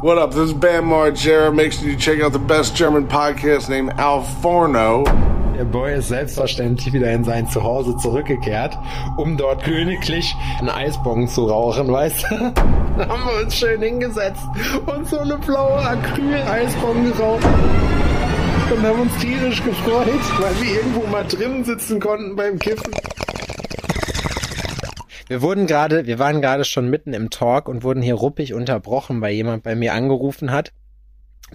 What up? This is Bam Margera. Make sure you check out the best German podcast named Al Forno. Der Boy ist selbstverständlich wieder in sein Zuhause zurückgekehrt, um dort königlich einen Eisbong zu rauchen, weißt du? Da haben wir uns schön hingesetzt und so eine blaue Acryl-Eisbong geraucht. Und haben uns tierisch gefreut, weil wir irgendwo mal drinnen sitzen konnten beim Kiffen. Wir wurden gerade, wir waren gerade schon mitten im Talk und wurden hier ruppig unterbrochen, weil jemand bei mir angerufen hat.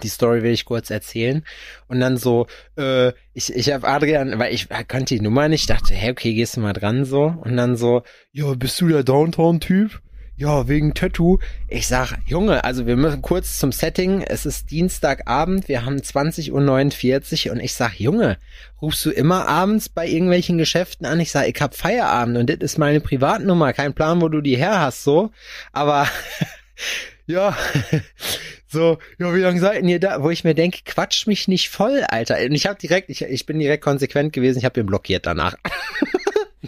Die Story will ich kurz erzählen. Und dann so, äh, ich, ich habe Adrian, weil ich kannte die Nummer nicht, dachte, hey, okay, gehst du mal dran so. Und dann so, ja, bist du der Downtown-Typ? Ja, wegen Tattoo. Ich sag, Junge, also wir müssen kurz zum Setting. Es ist Dienstagabend, wir haben 20.49 Uhr und ich sag, Junge, rufst du immer abends bei irgendwelchen Geschäften an? Ich sag, ich hab Feierabend und das ist meine Privatnummer. Kein Plan, wo du die her hast, so. Aber, ja, so, ja, wie lange seid ihr da? Wo ich mir denke, quatsch mich nicht voll, Alter. Und ich habe direkt, ich, ich bin direkt konsequent gewesen, ich habe ihn blockiert danach.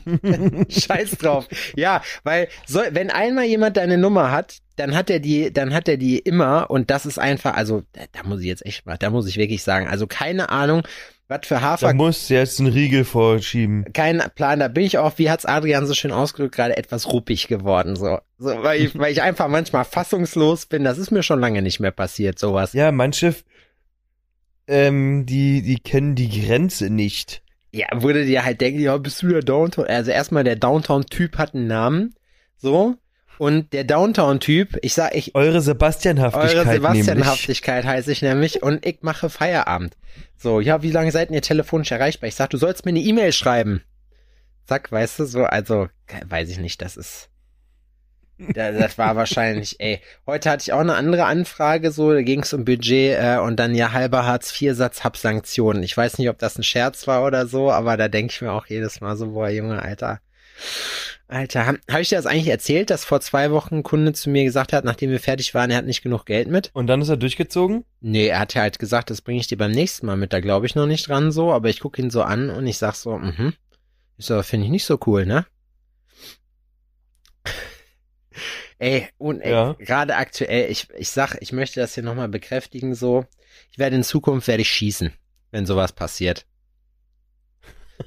Scheiß drauf. Ja, weil so, wenn einmal jemand deine Nummer hat, dann hat er die, dann hat er die immer und das ist einfach, also da, da muss ich jetzt echt mal, da muss ich wirklich sagen, also keine Ahnung, was für Hafer. Da muss jetzt einen Riegel vorschieben. Kein Plan, da bin ich auch, wie hat's Adrian so schön ausgedrückt, gerade etwas ruppig geworden, so. so weil, ich, weil ich einfach manchmal fassungslos bin. Das ist mir schon lange nicht mehr passiert, sowas. Ja, manche, ähm, die, die kennen die Grenze nicht. Ja, würde dir halt denken, ja, bist du der Downtown? Also erstmal der Downtown-Typ hat einen Namen, so. Und der Downtown-Typ, ich sag, ich. Eure Sebastianhaftigkeit. Eure Sebastianhaftigkeit heiße ich nämlich und ich mache Feierabend. So, ja, wie lange seid ihr telefonisch erreichbar? Ich sag, du sollst mir eine E-Mail schreiben. Zack, weißt du, so, also, weiß ich nicht, das ist. Das war wahrscheinlich, ey. Heute hatte ich auch eine andere Anfrage, so, da ging es um Budget äh, und dann ja halber Hartz-IV-Satz hab Sanktionen. Ich weiß nicht, ob das ein Scherz war oder so, aber da denke ich mir auch jedes Mal so, boah, Junge, Alter. Alter, habe hab ich dir das eigentlich erzählt, dass vor zwei Wochen ein Kunde zu mir gesagt hat, nachdem wir fertig waren, er hat nicht genug Geld mit? Und dann ist er durchgezogen? Nee, er hat ja halt gesagt, das bringe ich dir beim nächsten Mal mit, da glaube ich noch nicht dran so, aber ich gucke ihn so an und ich sag so, mhm. Ich so, finde ich nicht so cool, ne? Ey, und ey, ja. gerade aktuell, ich, ich sag, ich möchte das hier nochmal bekräftigen, so, ich werde in Zukunft werde ich schießen, wenn sowas passiert.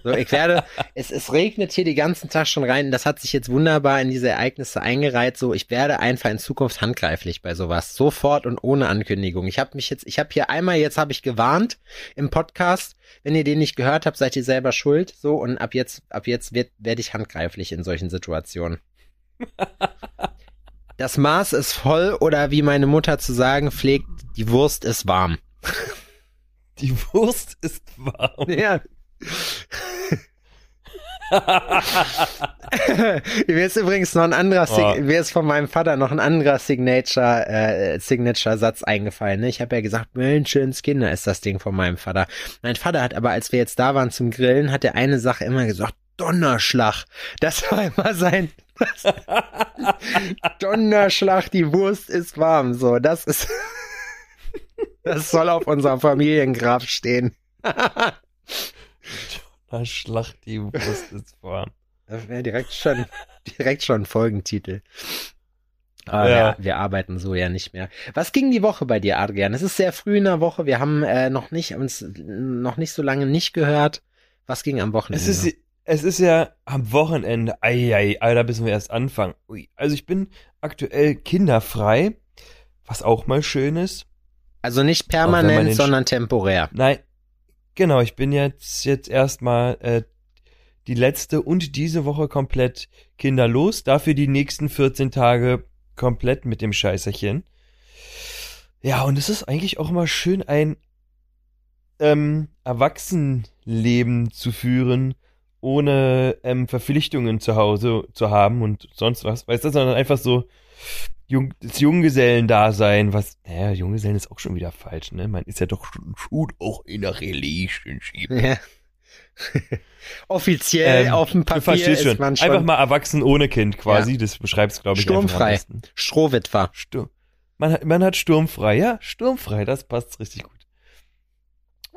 So, ich werde, es, es regnet hier die ganzen Tag schon rein, das hat sich jetzt wunderbar in diese Ereignisse eingereiht, so, ich werde einfach in Zukunft handgreiflich bei sowas, sofort und ohne Ankündigung. Ich habe mich jetzt, ich habe hier einmal, jetzt habe ich gewarnt im Podcast, wenn ihr den nicht gehört habt, seid ihr selber schuld, so, und ab jetzt, ab jetzt werde ich handgreiflich in solchen Situationen. Das Maß ist voll oder wie meine Mutter zu sagen pflegt, die Wurst ist warm. Die Wurst ist warm. Ja. mir ist übrigens noch ein anderer, oh. mir ist von meinem Vater noch ein anderer Signature, äh, Signature-Satz eingefallen. Ne? Ich habe ja gesagt, Kinder ist das Ding von meinem Vater. Mein Vater hat aber, als wir jetzt da waren zum Grillen, hat er eine Sache immer gesagt, Donnerschlag. Das war immer sein Donnerschlag, die Wurst ist warm. So, das ist. das soll auf unserem Familiengrab stehen. Donnerschlag, die Wurst ist warm. Das wäre direkt schon, direkt schon Folgentitel. Aber ja. wir, wir, arbeiten so ja nicht mehr. Was ging die Woche bei dir, Adrian? Es ist sehr früh in der Woche. Wir haben äh, noch nicht uns noch nicht so lange nicht gehört. Was ging am Wochenende? Es ist, es ist ja am Wochenende. Eieiei, da müssen wir erst anfangen. Ui, also ich bin aktuell kinderfrei, was auch mal schön ist. Also nicht permanent, sondern temporär. Nein, genau, ich bin jetzt, jetzt erstmal äh, die letzte und diese Woche komplett kinderlos. Dafür die nächsten 14 Tage komplett mit dem Scheißerchen. Ja, und es ist eigentlich auch mal schön, ein ähm, Erwachsenenleben zu führen, ohne ähm, Verpflichtungen zu Hause zu haben und sonst was, weißt du, sondern einfach so Jung, das Junggesellendasein, was, naja, Junggesellen ist auch schon wieder falsch, ne? Man ist ja doch schon, schon auch in der Relationship. Ja. Offiziell ähm, auf dem Papier ist schon. man schon. Einfach mal erwachsen ohne Kind quasi, ja. das beschreibst glaube ich Sturmfrei. Strohwitwer. Stur man, hat, man hat sturmfrei, ja, sturmfrei, das passt richtig gut.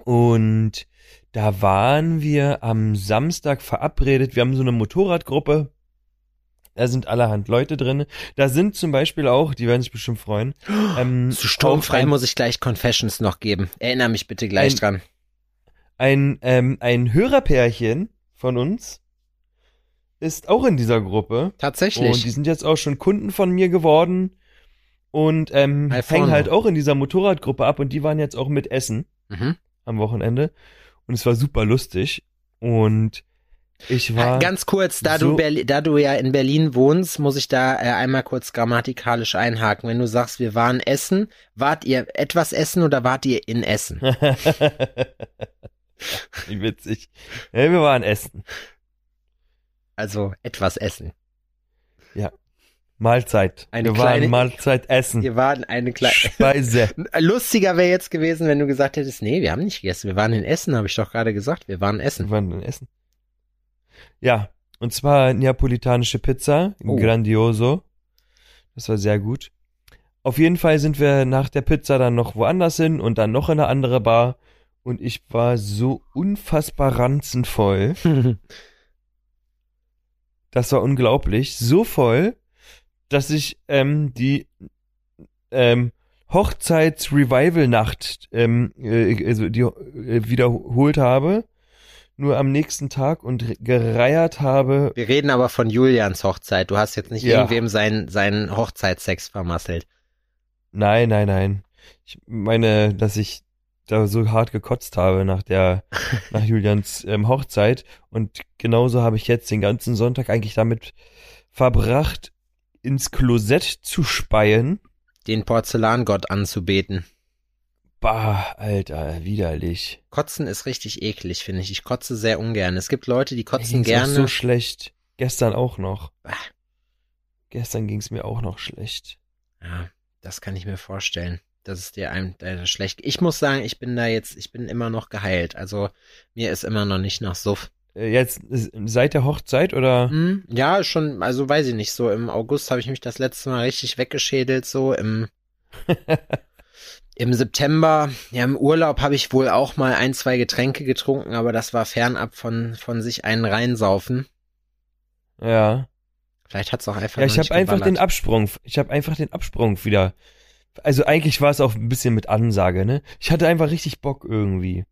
Und da waren wir am Samstag verabredet. Wir haben so eine Motorradgruppe Da sind allerhand Leute drin. Da sind zum Beispiel auch, die werden sich bestimmt freuen. Ähm, Zu sturmfrei ein, muss ich gleich Confessions noch geben. Erinnere mich bitte gleich Ein- dran. ein, ähm, ein Hörerpärchen von uns ist auch in dieser Gruppe. Tatsächlich. Und die sind jetzt auch schon Kunden von mir geworden und ähm, hängen halt auch in dieser Motorradgruppe ab und die waren jetzt auch mit Essen mhm. am Wochenende und es war super lustig und ich war Ganz kurz, da so- du Berli da du ja in Berlin wohnst, muss ich da äh, einmal kurz grammatikalisch einhaken. Wenn du sagst, wir waren essen, wart ihr etwas essen oder wart ihr in Essen? Wie witzig. Ja, wir waren Essen. Also etwas essen. Mahlzeit. Eine wir waren kleine- Mahlzeit essen. Wir waren eine kleine Speise. Lustiger wäre jetzt gewesen, wenn du gesagt hättest, nee, wir haben nicht gegessen, wir waren in Essen, habe ich doch gerade gesagt, wir waren Wir essen. waren in Essen. Ja, und zwar neapolitanische Pizza, Oh. grandioso. Das war sehr gut. Auf jeden Fall sind wir nach der Pizza dann noch woanders hin und dann noch in eine andere Bar. Und ich war so unfassbar ranzenvoll. Das war unglaublich. So voll, dass ich ähm, die ähm, Hochzeits-Revival-Nacht ähm, äh, also die, äh, wiederholt habe. Nur am nächsten Tag und re- gereiert habe. Wir reden aber von Julians Hochzeit. Du hast jetzt nicht Ja. irgendwem seinen, seinen Hochzeitssex vermasselt. Nein, nein, nein. Ich meine, dass ich da so hart gekotzt habe nach der, nach Julians ähm, Hochzeit. Und genauso habe ich jetzt den ganzen Sonntag eigentlich damit verbracht, ins Klosett zu speien. Den Porzellangott anzubeten. Bah, Alter, widerlich. Kotzen ist richtig eklig, finde ich. Ich kotze sehr ungern. Es gibt Leute, die kotzen ging's auch gerne. so schlecht. Gestern auch noch. Ah. Gestern ging's mir auch noch schlecht. Ja, das kann ich mir vorstellen. Das ist dir einem leider schlecht. Ich muss sagen, ich bin da jetzt, ich bin immer noch geheilt. Also mir ist immer noch nicht nach Suff. Äh, Jetzt seit der Hochzeit oder? Hm, ja, schon, also weiß ich nicht, so im August habe ich mich das letzte Mal richtig weggeschädelt, so im, im September, ja, im Urlaub habe ich wohl auch mal ein, zwei Getränke getrunken, aber das war fernab von, von sich einen reinsaufen. Ja. Vielleicht hat's auch einfach Ja, ich habe einfach den. Absprung. Ich habe einfach den Absprung wieder. Also eigentlich war es auch ein bisschen mit Ansage, ne? Ich hatte einfach richtig Bock irgendwie.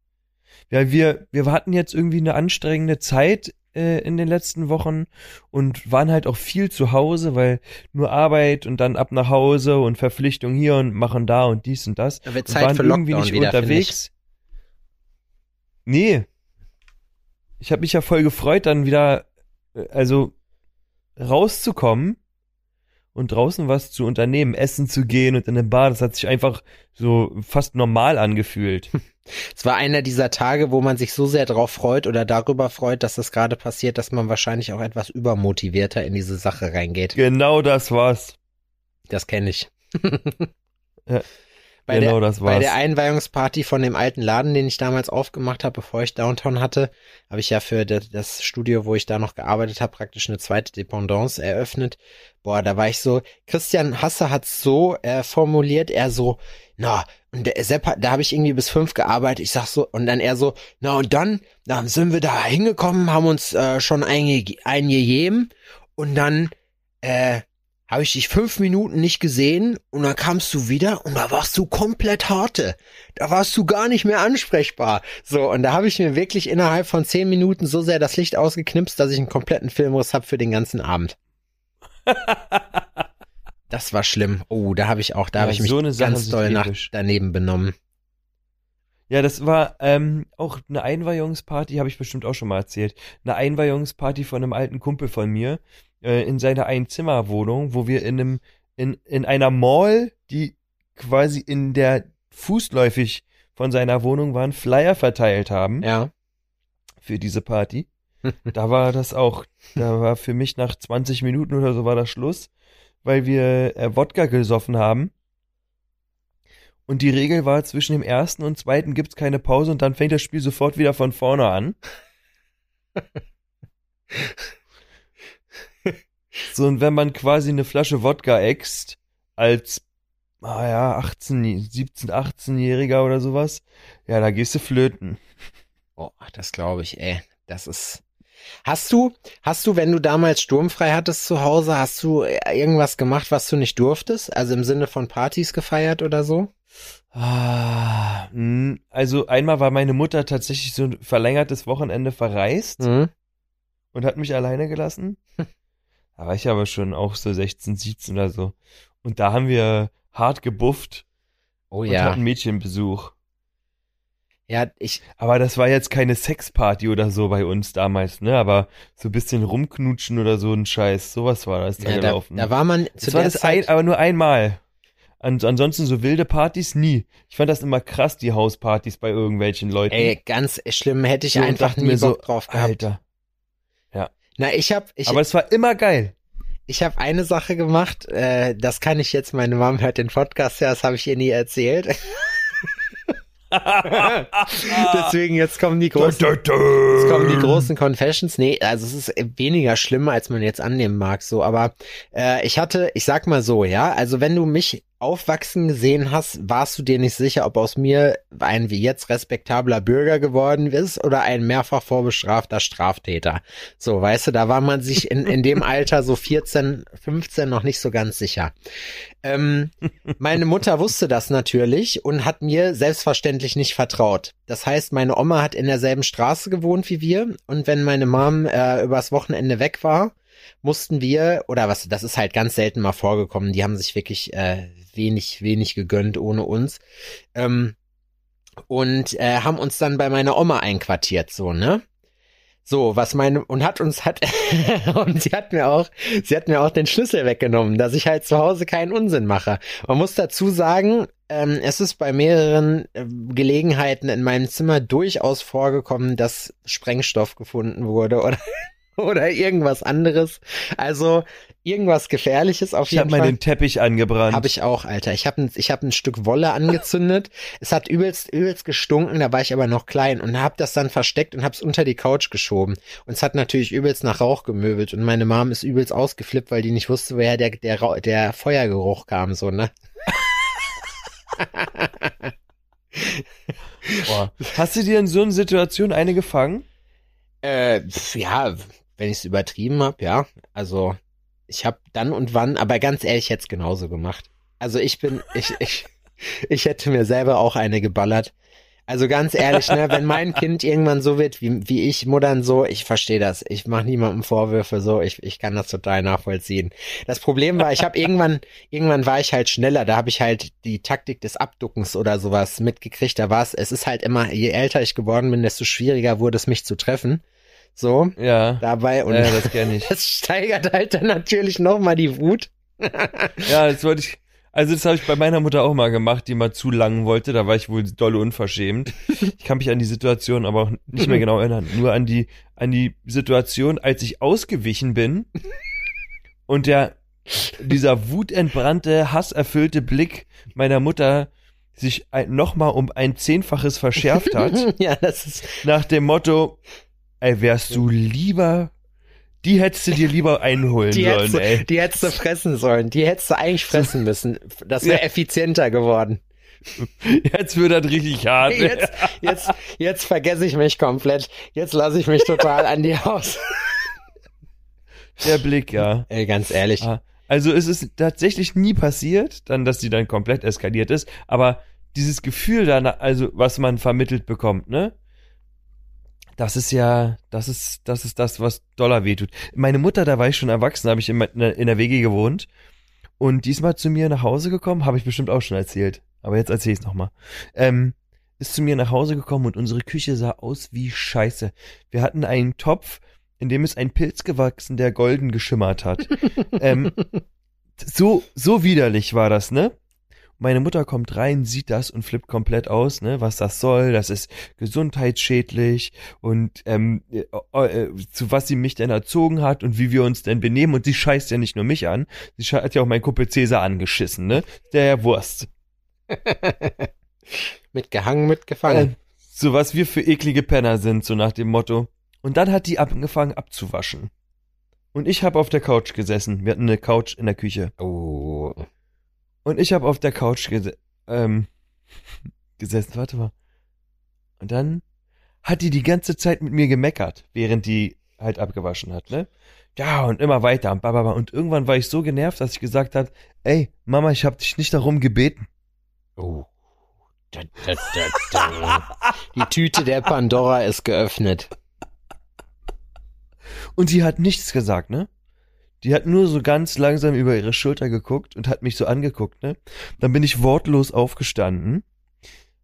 Ja, wir wir hatten jetzt irgendwie eine anstrengende Zeit äh, in den letzten Wochen und waren halt auch viel zu Hause, weil nur Arbeit und dann ab nach Hause und Verpflichtung hier und machen da und dies und das. Da wird und Zeit waren für irgendwie Lockdown nicht wieder, unterwegs. Nee. Ich habe mich ja voll gefreut, dann wieder, äh, also rauszukommen und draußen was zu unternehmen, essen zu gehen und in eine Bar. Das hat sich einfach so fast normal angefühlt. Es war einer dieser Tage, wo man sich so sehr drauf freut oder darüber freut, dass das gerade passiert, dass man wahrscheinlich auch etwas übermotivierter in diese Sache reingeht. genau das war's. Das kenne ich. Ja, bei, genau der, das bei war's. der Einweihungsparty von dem alten Laden, den ich damals aufgemacht habe, bevor ich Downtown hatte, habe ich ja für das, das Studio, wo ich da noch gearbeitet habe, praktisch eine zweite Dependance eröffnet. Boah, da war ich so, Christian Hasse hat so äh, formuliert, er so, na, und der Sepp, hat- da habe ich irgendwie bis fünf gearbeitet, ich sag so, und dann er so, na und dann, dann sind wir da hingekommen, haben uns äh, schon einge eingegeben und dann, äh, habe ich dich fünf Minuten nicht gesehen und dann kamst du wieder und da warst du komplett harte. Da warst du gar nicht mehr ansprechbar. So, und da habe ich mir wirklich innerhalb von zehn Minuten so sehr das Licht ausgeknipst, dass ich einen kompletten Filmriss hab für den ganzen Abend. Das war schlimm. Oh, da habe ich auch, da Ja, habe ich mich so ganz doll nach daneben benommen. Ja, das war ähm, auch eine Einweihungsparty, habe ich bestimmt auch schon mal erzählt. Eine Einweihungsparty von einem alten Kumpel von mir äh, in seiner Einzimmerwohnung, wo wir in einem in in einer Mall, die quasi in der fußläufig von seiner Wohnung waren, Flyer verteilt haben Ja. für diese Party. Da war das auch, da war für mich nach 20 Minuten oder so war das Schluss, weil wir äh, Wodka gesoffen haben. Und die Regel war, zwischen dem ersten und zweiten gibt's keine Pause und dann fängt das Spiel sofort wieder von vorne an. so, und wenn man quasi eine Flasche Wodka äxt, als, ah ja, 18, 17, 18-Jähriger oder sowas, ja, da gehst du flöten. Oh, das glaube ich, ey. Das ist. Hast du, hast du, wenn du damals sturmfrei hattest zu Hause, hast du irgendwas gemacht, was du nicht durftest? Also im Sinne von Partys gefeiert oder so? Ah, mh, also einmal war meine Mutter tatsächlich so ein verlängertes Wochenende verreist Mhm. und hat mich alleine gelassen. Da war ich aber schon auch so 16, 17 oder so. Und da haben wir hart gebufft Oh und ja. hatten Mädchenbesuch. Ja, ich, Aber das war jetzt keine Sexparty oder so bei uns damals, ne? Aber so ein bisschen rumknutschen oder so ein Scheiß, sowas war das da ja, da, gelaufen. da war man zu das war das ein, Zeit, aber nur einmal. An, ansonsten so wilde Partys nie. Ich fand das immer krass, die Hauspartys bei irgendwelchen Leuten. ey, ganz schlimm, hätte ich So, einfach nie mir so, Bock drauf gehabt. Alter. Na, ich hab, ich, aber es war immer geil. ich hab eine Sache gemacht, äh, das kann ich jetzt, meine Mom hört den Podcast ja, das habe ich ihr nie erzählt. Deswegen jetzt kommen die großen, jetzt kommen die großen Confessions. Nee, also es ist weniger schlimm, als man jetzt annehmen mag, so. Aber äh, ich hatte, ich sag mal so, ja, also wenn du mich aufwachsen gesehen hast, warst du dir nicht sicher, ob aus mir ein wie jetzt respektabler Bürger geworden ist oder ein mehrfach vorbestrafter Straftäter. So, weißt du, da war man sich in, in dem Alter so 14, 15 noch nicht so ganz sicher. Ähm, meine Mutter wusste das natürlich und hat mir selbstverständlich nicht vertraut. Das heißt, meine Oma hat in derselben Straße gewohnt wie wir und wenn meine Mom äh, übers Wochenende weg war, mussten wir, oder was, das ist halt ganz selten mal vorgekommen, die haben sich wirklich äh, wenig, wenig gegönnt ohne uns. Ähm, und äh, haben uns dann bei meiner Oma einquartiert, so, ne? So, was meine, und hat uns, hat, und sie hat mir auch, sie hat mir auch den Schlüssel weggenommen, dass ich halt zu Hause keinen Unsinn mache. Man muss dazu sagen, ähm, es ist bei mehreren äh, Gelegenheiten in meinem Zimmer durchaus vorgekommen, dass Sprengstoff gefunden wurde oder, oder irgendwas anderes. Also irgendwas Gefährliches auf Ich habe jeden mal Fall. den Teppich angebrannt. Habe ich auch, Alter. Ich habe ein, ich hab ein Stück Wolle angezündet. es hat übelst, übelst gestunken, da war ich aber noch klein und habe das dann versteckt und hab's unter die Couch geschoben. Und es hat natürlich übelst nach Rauch gemöbelt und meine Mom ist übelst ausgeflippt, weil die nicht wusste, woher der, der, der Feuergeruch kam, so, ne? Boah. Hast du dir in so einer Situation eine gefangen? Äh, ja, wenn ich's übertrieben hab, ja. Also, ich hab dann und wann, aber ganz ehrlich, hätte genauso gemacht. Also ich bin, ich, ich, ich hätte mir selber auch eine geballert. Also ganz ehrlich, ne, wenn mein Kind irgendwann so wird wie, wie ich, Muttern so, ich verstehe das. Ich mache niemandem Vorwürfe so, ich, ich kann das total nachvollziehen. Das Problem war, ich habe irgendwann, irgendwann war ich halt schneller, da habe ich halt die Taktik des Abduckens oder sowas mitgekriegt. Da war es, es ist halt immer, je älter ich geworden bin, desto schwieriger wurde es mich zu treffen. So, Ja. dabei und ja, das ich. das steigert halt dann natürlich nochmal die Wut. Ja, das wollte ich. Also das habe ich bei meiner Mutter auch mal gemacht, die mal zu lang wollte. Da war ich wohl dolle unverschämt. Ich kann mich an die Situation aber auch nicht mehr genau erinnern. Nur an die an die Situation, als ich ausgewichen bin und der dieser wutentbrannte, hasserfüllte Blick meiner Mutter sich nochmal um ein Zehnfaches verschärft hat. ja, das ist, nach dem Motto, ey, wärst du lieber, die hättest du dir lieber einholen die hättest, sollen, du, ey. die hättest du fressen sollen. Die hättest du eigentlich fressen müssen. Das wäre Ja. effizienter geworden. Jetzt wird das richtig hart. Jetzt, jetzt, jetzt vergesse ich mich komplett. Jetzt lasse ich mich total an die aus. Der Blick, ja. Ey, ganz ehrlich. Ah, Also es ist tatsächlich nie passiert, dann, dass sie dann komplett eskaliert ist, aber dieses Gefühl dann, also was man vermittelt bekommt, ne? Das ist ja, das ist, das ist das, was Dollar wehtut. Meine Mutter, da war ich schon erwachsen, habe ich in, in der WG gewohnt und diesmal zu mir nach Hause gekommen, habe ich bestimmt auch schon erzählt, aber jetzt erzähle ich es nochmal. Ähm, ist zu mir nach Hause gekommen und unsere Küche sah aus wie Scheiße. Wir hatten einen Topf, in dem ist ein Pilz gewachsen, der golden geschimmert hat. ähm, so, so widerlich war das, ne? Meine Mutter kommt rein, sieht das und flippt komplett aus, ne, was das soll, das ist gesundheitsschädlich und ähm, äh, äh, zu was sie mich denn erzogen hat und wie wir uns denn benehmen und sie scheißt ja nicht nur mich an, sie hat ja auch mein Kumpel Cäsar angeschissen, ne, der Wurst. Mitgehangen, mitgefangen. Äh, so was wir für eklige Penner sind, so nach dem Motto. Und dann hat die angefangen abzuwaschen. Und ich habe auf der Couch gesessen. Wir hatten eine Couch in der Küche. Oh. Und ich habe auf der Couch gese ähm, gesessen. Warte mal. Und dann hat die die ganze Zeit mit mir gemeckert, während die halt abgewaschen hat, ne? Ja, und immer weiter und bababa. Und irgendwann war ich so genervt, dass ich gesagt habe, ey, Mama, ich habe dich nicht darum gebeten. Oh. Da, da, da. Die Tüte der Pandora ist geöffnet. Und sie hat nichts gesagt, ne? Die hat nur so ganz langsam über ihre Schulter geguckt und hat mich so angeguckt, ne? Dann bin ich wortlos aufgestanden,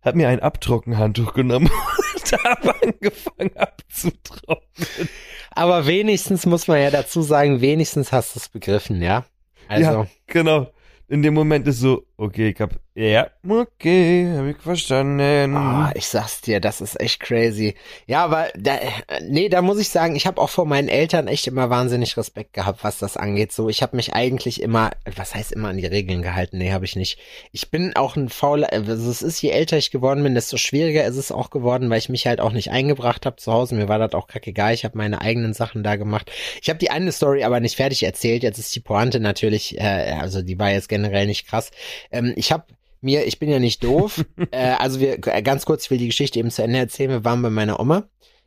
hab mir ein Abtrockenhandtuch genommen und habe angefangen abzutrocknen. Aber wenigstens muss man ja dazu sagen, wenigstens hast du es begriffen, ja? Also. Ja, genau. In dem Moment ist so, okay, ich hab, ja, okay, hab ich verstanden. Ah, ich sag's dir, das ist echt crazy. Ja, aber da, nee, da muss ich sagen, ich habe auch vor meinen Eltern echt immer wahnsinnig Respekt gehabt, was das angeht. So, ich habe mich eigentlich immer, was heißt immer an die Regeln gehalten? Nee, habe ich nicht. Ich bin auch ein fauler, also es ist, je älter ich geworden bin, desto schwieriger ist es auch geworden, weil ich mich halt auch nicht eingebracht habe zu Hause. Mir war das auch kackegal. Ich habe meine eigenen Sachen da gemacht. Ich habe die eine Story aber nicht fertig erzählt. Jetzt ist die Pointe natürlich, äh, also die war jetzt generell nicht krass. Ähm, ich habe mir, ich bin ja nicht doof. äh, also wir, ganz kurz, ich will die Geschichte eben zu Ende erzählen. Wir waren bei meiner Oma,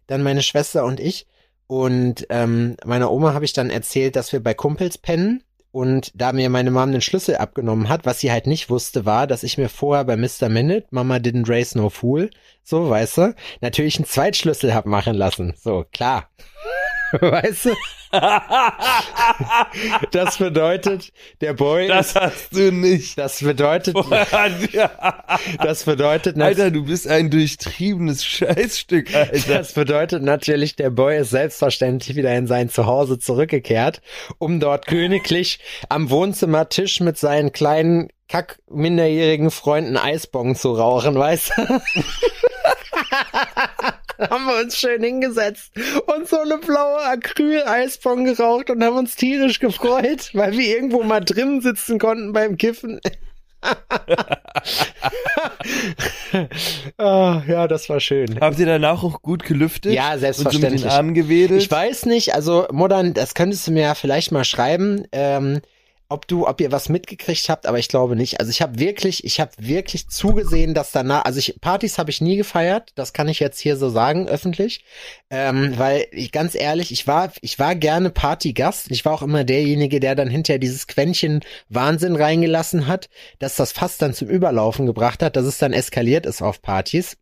dann meine Schwester und ich. Und ähm, meiner Oma habe ich dann erzählt, dass wir bei Kumpels pennen. Und da mir meine Mom den Schlüssel abgenommen hat, was sie halt nicht wusste, war, dass ich mir vorher bei Mr. Minute, Mama didn't raise no fool, so, weißt du, natürlich einen Zweitschlüssel hab machen lassen. So, klar. weißt du? das bedeutet, der Boy. Das hast du nicht. Das bedeutet. das bedeutet. Alter, du bist ein durchtriebenes Scheißstück, Alter. Das bedeutet natürlich, der Boy ist selbstverständlich wieder in sein Zuhause zurückgekehrt, um dort königlich am Wohnzimmertisch mit seinen kleinen kack minderjährigen Freunden Eisbong zu rauchen, weißt du? haben wir uns schön hingesetzt und so eine blaue Acryl-Eisbong geraucht und haben uns tierisch gefreut, weil wir irgendwo mal drin sitzen konnten beim Kiffen. oh, ja, das war schön. Habt ihr danach auch gut gelüftet? Ja, selbstverständlich. Und so mit den Armen gewedelt? Ich weiß nicht, also Modern, das könntest du mir ja vielleicht mal schreiben. Ähm, ob du, ob ihr was mitgekriegt habt, aber ich glaube nicht. Also ich habe wirklich, ich habe wirklich zugesehen, dass danach, also ich Partys habe ich nie gefeiert, das kann ich jetzt hier so sagen öffentlich, ähm, weil ich ganz ehrlich, ich war, ich war gerne Partygast. Ich war auch immer derjenige, der dann hinterher dieses Quäntchen Wahnsinn reingelassen hat, dass das fast dann zum Überlaufen gebracht hat, dass es dann eskaliert ist auf Partys.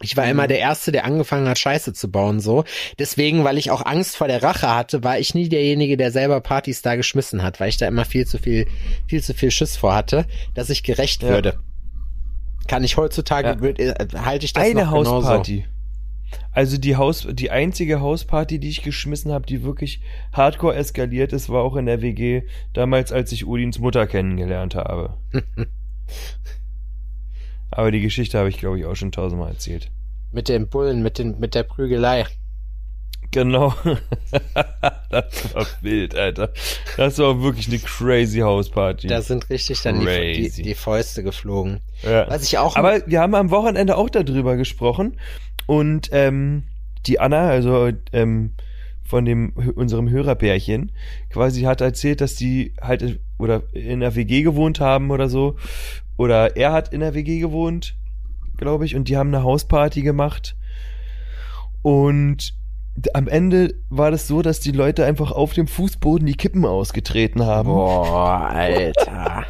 Ich war immer mhm. der Erste, der angefangen hat, Scheiße zu bauen, so. Deswegen, weil ich auch Angst vor der Rache hatte, war ich nie derjenige, der selber Partys da geschmissen hat, weil ich da immer viel zu viel, viel zu viel Schiss vor hatte, dass ich gerecht ja. würde. Kann ich heutzutage, ja. würd, äh, halte ich das Eine noch Hausparty. Genauso. Also die Haus, die einzige Hausparty, die ich geschmissen habe, die wirklich hardcore eskaliert ist, war auch in der WG, damals, als ich Udins Mutter kennengelernt habe. Aber die Geschichte habe ich, glaube ich, auch schon tausendmal erzählt. Mit den Bullen, mit, den, mit der Prügelei. Genau. das war wild, Alter. Das war wirklich eine crazy Hausparty. Da sind richtig dann die, die, die, Fäuste geflogen. Ja. Was ich auch. Aber wir haben am Wochenende auch darüber gesprochen. Und ähm, die Anna, also ähm, von dem unserem Hörerpärchen, quasi hat erzählt, dass die halt oder in der WG gewohnt haben oder so oder er hat in der WG gewohnt, glaube ich, und die haben eine Hausparty gemacht. Und am Ende war das so, dass die Leute einfach auf dem Fußboden die Kippen ausgetreten haben. Boah, Alter.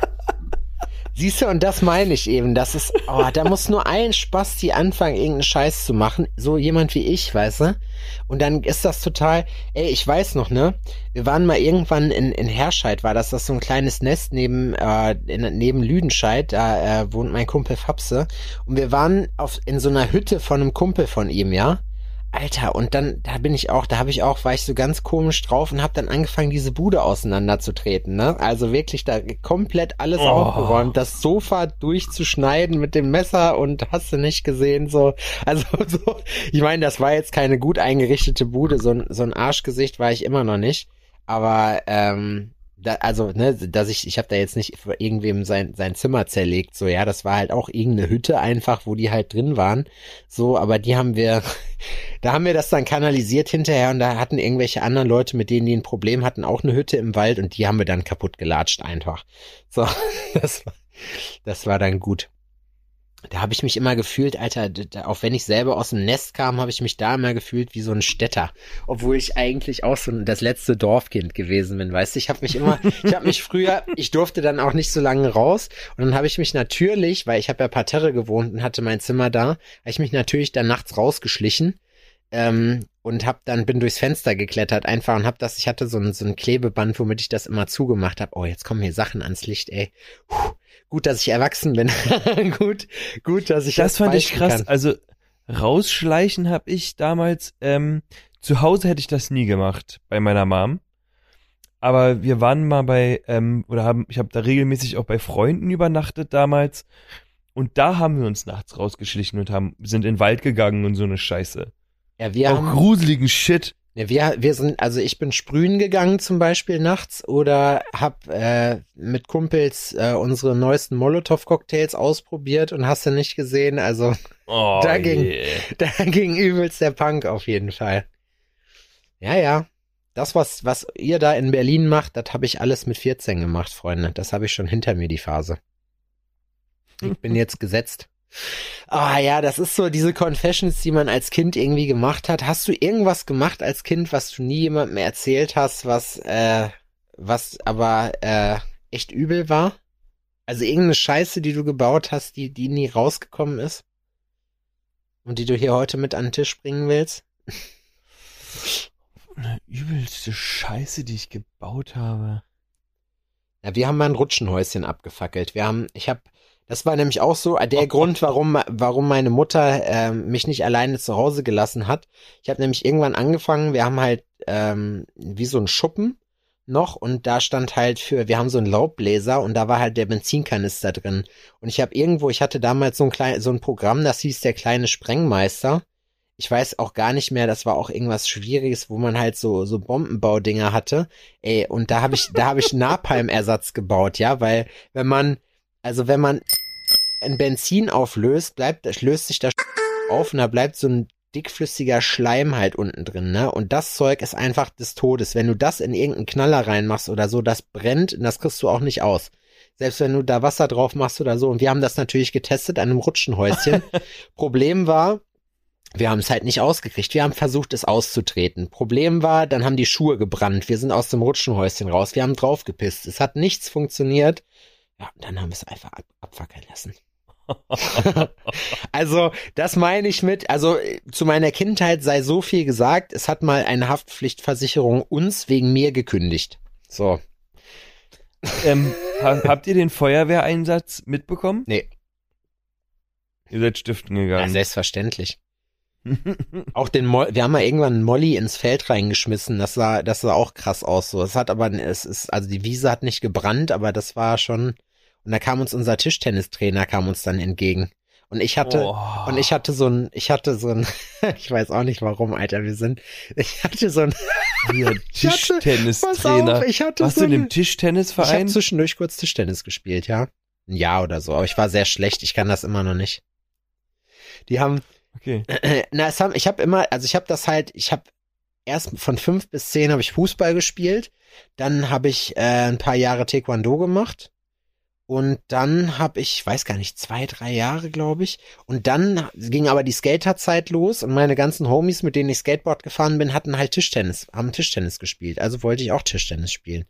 Siehst du, und das meine ich eben. Das ist, oh, da muss nur ein Spasti anfangen, irgendeinen Scheiß zu machen. So jemand wie ich, weißt du? Und dann ist das total, ey, ich weiß noch, ne? Wir waren mal irgendwann in, in Herscheid, war das, das so ein kleines Nest neben, äh, in, neben Lüdenscheid, da äh, wohnt mein Kumpel Fapse. Und wir waren auf, in so einer Hütte von einem Kumpel von ihm, ja? Alter, und dann, da bin ich auch, da habe ich auch, war ich so ganz komisch drauf und habe dann angefangen, diese Bude auseinanderzutreten, ne? Also wirklich da komplett alles oh. aufgeräumt, das Sofa durchzuschneiden mit dem Messer und hast du nicht gesehen, so. Also so, ich meine, das war jetzt keine gut eingerichtete Bude, so so ein Arschgesicht war ich immer noch nicht. Aber ähm, da, also, ne, dass ich, ich habe da jetzt nicht irgendwem sein, sein Zimmer zerlegt, so, ja, das war halt auch irgendeine Hütte einfach, wo die halt drin waren, so, aber die haben wir, da haben wir das dann kanalisiert hinterher und da hatten irgendwelche anderen Leute, mit denen die ein Problem hatten, auch eine Hütte im Wald und die haben wir dann kaputt gelatscht einfach. So, das war, das war dann gut. Da habe ich mich immer gefühlt, Alter, auch wenn ich selber aus dem Nest kam, habe ich mich da immer gefühlt wie so ein Städter, obwohl ich eigentlich auch so das letzte Dorfkind gewesen bin, weißt du, ich habe mich immer, ich habe mich früher, ich durfte dann auch nicht so lange raus und dann habe ich mich natürlich, weil ich habe ja Parterre gewohnt und hatte mein Zimmer da, habe ich mich natürlich dann nachts rausgeschlichen ähm, und hab dann bin durchs Fenster geklettert einfach und hab das, ich hatte so ein, so ein Klebeband, womit ich das immer zugemacht habe. Oh, jetzt kommen hier Sachen ans Licht, ey. Puh, gut, dass ich erwachsen bin. gut, gut, dass ich das, das fand ich krass. Kann. Also rausschleichen habe ich damals ähm, zu Hause hätte ich das nie gemacht bei meiner Mom. Aber wir waren mal bei ähm, oder haben ich habe da regelmäßig auch bei Freunden übernachtet damals und da haben wir uns nachts rausgeschlichen und haben sind in den Wald gegangen und so eine Scheiße. Ja, wir auch haben, gruseligen Shit. Ja, wir, wir sind, also ich bin sprühen gegangen zum Beispiel nachts oder hab äh, mit Kumpels äh, unsere neuesten Molotow-Cocktails ausprobiert und hast du nicht gesehen. Also oh, da, ging, yeah. da ging übelst der Punk auf jeden Fall. Ja, ja. Das, was, was ihr da in Berlin macht, das habe ich alles mit 14 gemacht, Freunde. Das habe ich schon hinter mir, die Phase. Ich bin jetzt gesetzt. Ah ja, das ist so diese Confessions, die man als Kind irgendwie gemacht hat. Hast du irgendwas gemacht als Kind, was du nie jemandem erzählt hast, was äh, was aber äh, echt übel war? Also irgendeine Scheiße, die du gebaut hast, die die nie rausgekommen ist und die du hier heute mit an den Tisch bringen willst? Eine übelste Scheiße, die ich gebaut habe. Ja, wir haben mal ein Rutschenhäuschen abgefackelt. Wir haben, ich habe das war nämlich auch so der Grund, warum, warum meine Mutter äh, mich nicht alleine zu Hause gelassen hat. Ich habe nämlich irgendwann angefangen, wir haben halt ähm, wie so ein Schuppen noch und da stand halt für, wir haben so einen Laubbläser und da war halt der Benzinkanister drin. Und ich habe irgendwo, ich hatte damals so ein klein, so ein Programm, das hieß der kleine Sprengmeister. Ich weiß auch gar nicht mehr, das war auch irgendwas Schwieriges, wo man halt so so Bombenbaudinger hatte. Ey, und da habe ich da habe ich Napalm-Ersatz gebaut, ja, weil wenn man also wenn man ein Benzin auflöst, bleibt, löst sich das auf und da bleibt so ein dickflüssiger Schleim halt unten drin, ne? Und das Zeug ist einfach des Todes. Wenn du das in irgendeinen Knaller reinmachst oder so, das brennt und das kriegst du auch nicht aus. Selbst wenn du da Wasser drauf machst oder so. Und wir haben das natürlich getestet an einem Rutschenhäuschen. Problem war, wir haben es halt nicht ausgekriegt. Wir haben versucht, es auszutreten. Problem war, dann haben die Schuhe gebrannt. Wir sind aus dem Rutschenhäuschen raus. Wir haben draufgepisst. Es hat nichts funktioniert. Ja, und dann haben wir es einfach ab abwackeln lassen. also, das meine ich mit, also zu meiner Kindheit sei so viel gesagt, es hat mal eine Haftpflichtversicherung uns wegen mir gekündigt. So. Ähm, habt ihr den Feuerwehreinsatz mitbekommen? Nee. Ihr seid stiften gegangen. Ja, selbstverständlich. auch den Mo wir haben mal irgendwann einen Molly ins Feld reingeschmissen. Das sah, das sah auch krass aus. So, es hat aber, es ist, also die Wiese hat nicht gebrannt, aber das war schon. Und da kam uns unser Tischtennistrainer kam uns dann entgegen. Und ich hatte, oh. und ich hatte so ein, ich hatte so ein, ich weiß auch nicht warum, Alter, wir sind, ich hatte so ein, ja, Tischtennistrainer. Ich hatte Warst so du in einem Tischtennisverein? Ich habe zwischendurch kurz Tischtennis gespielt, ja. Ein Jahr oder so, aber ich war sehr schlecht, ich kann das immer noch nicht. Die haben, Okay. Na, es haben, ich habe immer, also ich habe das halt, ich habe erst von fünf bis zehn habe ich Fußball gespielt, dann habe ich äh, ein paar Jahre Taekwondo gemacht und dann habe ich, weiß gar nicht, zwei, drei Jahre, glaube ich. Und dann ging aber die Skaterzeit los und meine ganzen Homies, mit denen ich Skateboard gefahren bin, hatten halt Tischtennis, haben Tischtennis gespielt. Also wollte ich auch Tischtennis spielen.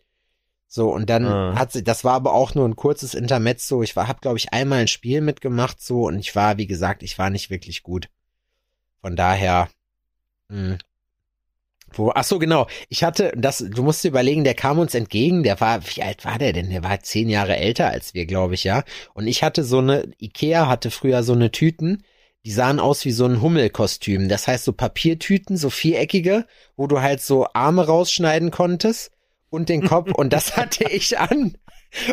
So, und dann ah. hat sie, das war aber auch nur ein kurzes Intermezzo. Ich war, hab, glaube ich, einmal ein Spiel mitgemacht, so, und ich war, wie gesagt, ich war nicht wirklich gut. Von daher, mh. Wo, ach so, genau. Ich hatte, das, du musst dir überlegen, der kam uns entgegen, der war, wie alt war der denn? Der war zehn Jahre älter als wir, glaube ich, ja. Und ich hatte so eine, Ikea hatte früher so eine Tüten, die sahen aus wie so ein Hummelkostüm. Das heißt so Papiertüten, so viereckige, wo du halt so Arme rausschneiden konntest und den Kopf und das hatte ich an.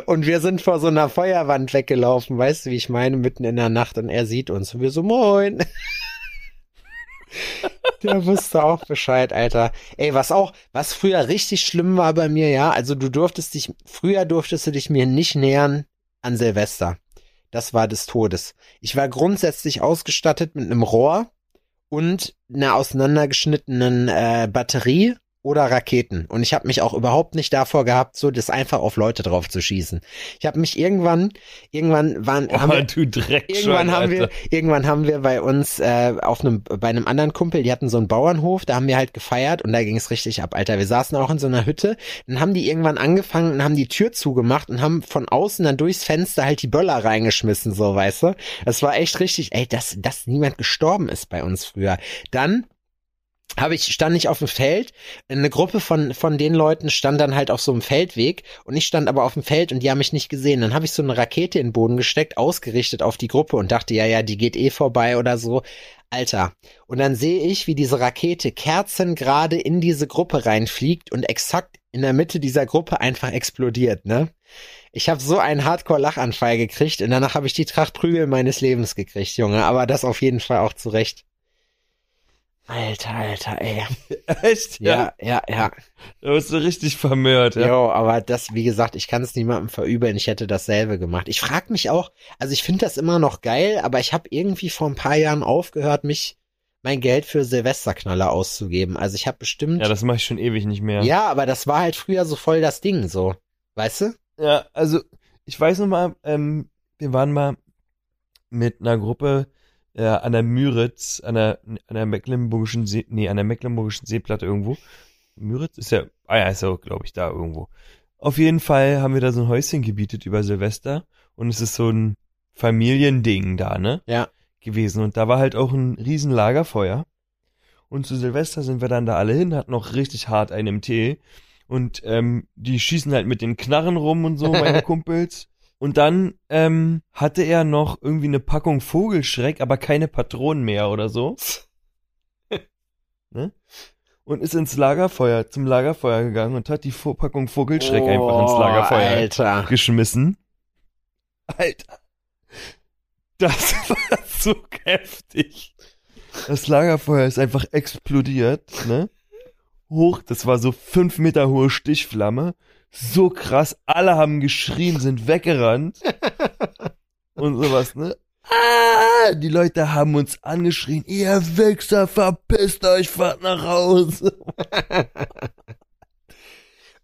Und wir sind vor so einer Feuerwand weggelaufen, weißt du, wie ich meine, mitten in der Nacht und er sieht uns und wir so, moin. Der wusste auch Bescheid, Alter. Ey, was auch, was früher richtig schlimm war bei mir, ja, also du durftest dich, früher durftest du dich mir nicht nähern an Silvester. Das war des Todes. Ich war grundsätzlich ausgestattet mit einem Rohr und einer auseinandergeschnittenen äh, Batterie oder Raketen. Und ich habe mich auch überhaupt nicht davor gehabt, so das einfach auf Leute drauf zu schießen. Ich habe mich irgendwann, irgendwann waren, oh, haben wir, irgendwann haben wir, irgendwann haben wir bei uns äh, auf einem, bei einem anderen Kumpel, die hatten so einen Bauernhof, da haben wir halt gefeiert und da ging es richtig ab, Alter. Wir saßen auch in so einer Hütte, dann haben die irgendwann angefangen und haben die Tür zugemacht und haben von außen dann durchs Fenster halt die Böller reingeschmissen, so weißt du. Das war echt richtig, ey, dass, dass niemand gestorben ist bei uns früher. Dann habe ich stand ich auf dem Feld, eine Gruppe von von den Leuten stand dann halt auf so einem Feldweg und ich stand aber auf dem Feld und die haben mich nicht gesehen. Dann habe ich so eine Rakete in den Boden gesteckt, ausgerichtet auf die Gruppe und dachte, ja, ja, die geht eh vorbei oder so. Alter. Und dann sehe ich, wie diese Rakete kerzengerade in diese Gruppe reinfliegt und exakt in der Mitte dieser Gruppe einfach explodiert, ne? Ich habe so einen Hardcore-Lachanfall gekriegt und danach habe ich die Tracht Prügel meines Lebens gekriegt, Junge. Aber das auf jeden Fall auch zurecht. Alter, Alter, ey. Echt? Ja, ja, ja. Da wirst du richtig vermehrt, ja. Jo, aber das, wie gesagt, ich kann es niemandem verübeln. Ich hätte dasselbe gemacht. Ich frag mich auch, also ich finde das immer noch geil, aber ich habe irgendwie vor ein paar Jahren aufgehört, mich mein Geld für Silvesterknaller auszugeben. Also ich habe bestimmt. Ja, das mache ich schon ewig nicht mehr. ja, aber das war halt früher so voll das Ding, so. Weißt du? Ja, also ich weiß noch mal, ähm, wir waren mal mit einer Gruppe äh, an der Müritz, an der, an der Mecklenburgischen See, nee, an der Mecklenburgischen Seeplatte irgendwo. Müritz ist ja, ah ja, ist ja, glaube ich, da irgendwo. Auf jeden Fall haben wir da so ein Häuschen gebietet über Silvester und es ist so ein Familiending da, ne? Ja. Gewesen und da war halt auch ein riesen Lagerfeuer. Und zu Silvester sind wir dann da alle hin, hatten noch richtig hart einen im Tee. Und ähm, die schießen halt mit den Knarren rum und so, meine Kumpels. Und dann ähm, hatte er noch irgendwie eine Packung Vogelschreck, aber keine Patronen mehr oder so. ne? Und ist ins Lagerfeuer, zum Lagerfeuer gegangen und hat die Vo- Packung Vogelschreck einfach ins Oh, Lagerfeuer Alter. geschmissen. Alter. Das war so heftig. Das Lagerfeuer ist einfach explodiert, ne? Hoch, das war so fünf Meter hohe Stichflamme. So krass, alle haben geschrien, sind weggerannt. Und sowas, ne? Ah, die Leute haben uns angeschrien, ihr Wichser, verpisst euch, fahrt nach Hause.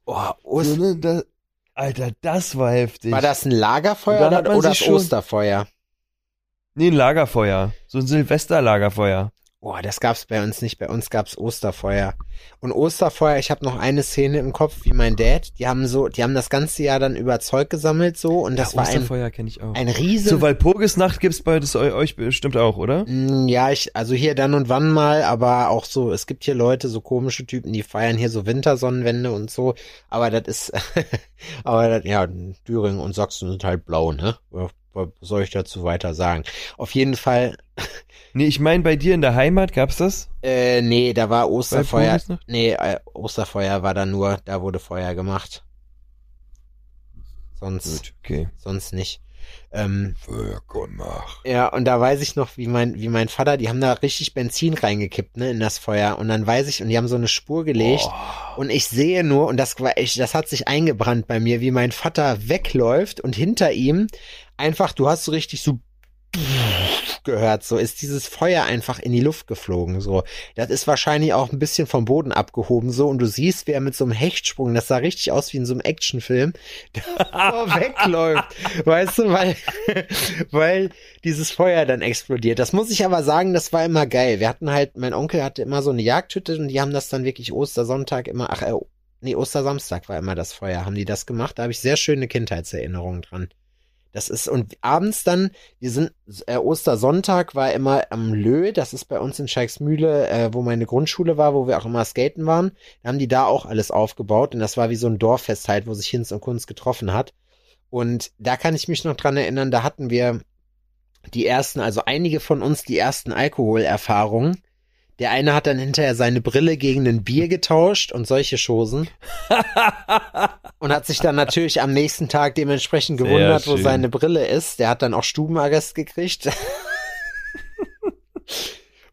Oh, So, Ost ne, da, Alter, das war heftig. war das ein Lagerfeuer oder, oder das Osterfeuer? Nee, ein Lagerfeuer. So ein Silvesterlagerfeuer. Boah, das gab's bei uns nicht. Bei uns gab's Osterfeuer. Und Osterfeuer, ich habe noch eine Szene im Kopf, wie mein Dad. Die haben so, die haben das ganze Jahr dann über Zeug gesammelt so und das ja, war ein, Osterfeuer kenne ich auch. ein riesen. So, weil Purgesnacht gibt's bei das eu- euch bestimmt auch, oder? Mm, Ja, ich, also hier dann und wann mal, aber auch so, es gibt hier Leute, so komische Typen, die feiern hier so Wintersonnenwende und so, aber das ist, aber das, ja, Thüringen und Sachsen sind halt blau, ne? Was soll ich dazu weiter sagen? Auf jeden Fall, Nee, ich meine, bei dir in der Heimat gab's das? äh, nee, da war Osterfeuer, nee, äh, Osterfeuer war da nur, da wurde Feuer gemacht. Sonst, okay. sonst nicht. Ähm, Feuer gemacht. Ja, und da weiß ich noch, wie mein, wie mein Vater, die haben da richtig Benzin reingekippt, ne, in das Feuer. Und dann weiß ich, und die haben so eine Spur gelegt. Und ich sehe nur, und das war echt, das hat sich eingebrannt bei mir, wie mein Vater wegläuft und hinter ihm einfach, du hast so richtig so gehört, so ist dieses Feuer einfach in die Luft geflogen, so. Das ist wahrscheinlich auch ein bisschen vom Boden abgehoben, so. Und du siehst, wie er mit so einem Hechtsprung, das sah richtig aus wie in so einem Actionfilm, wegläuft. Weißt du, weil, weil dieses Feuer dann explodiert. Das muss ich aber sagen, das war immer geil. Wir hatten halt, mein Onkel hatte immer so eine Jagdhütte und die haben das dann wirklich Ostersonntag immer, ach, äh, nee, Ostersamstag war immer das Feuer, haben die das gemacht. Da habe ich sehr schöne Kindheitserinnerungen dran. Das ist, und abends dann, wir sind, äh, Ostersonntag war immer am Lö, das ist bei uns in Scheiksmühle, äh, wo meine Grundschule war, wo wir auch immer skaten waren. Da haben die da auch alles aufgebaut und das war wie so ein Dorffest halt, wo sich Hinz und Kunst getroffen hat. Und da kann ich mich noch dran erinnern, da hatten wir die ersten, also einige von uns die ersten Alkoholerfahrungen. Der eine hat dann hinterher seine Brille gegen ein Bier getauscht und solche Chosen. Und hat sich dann natürlich am nächsten Tag dementsprechend gewundert, wo seine Brille ist. Der hat dann auch Stubenarrest gekriegt.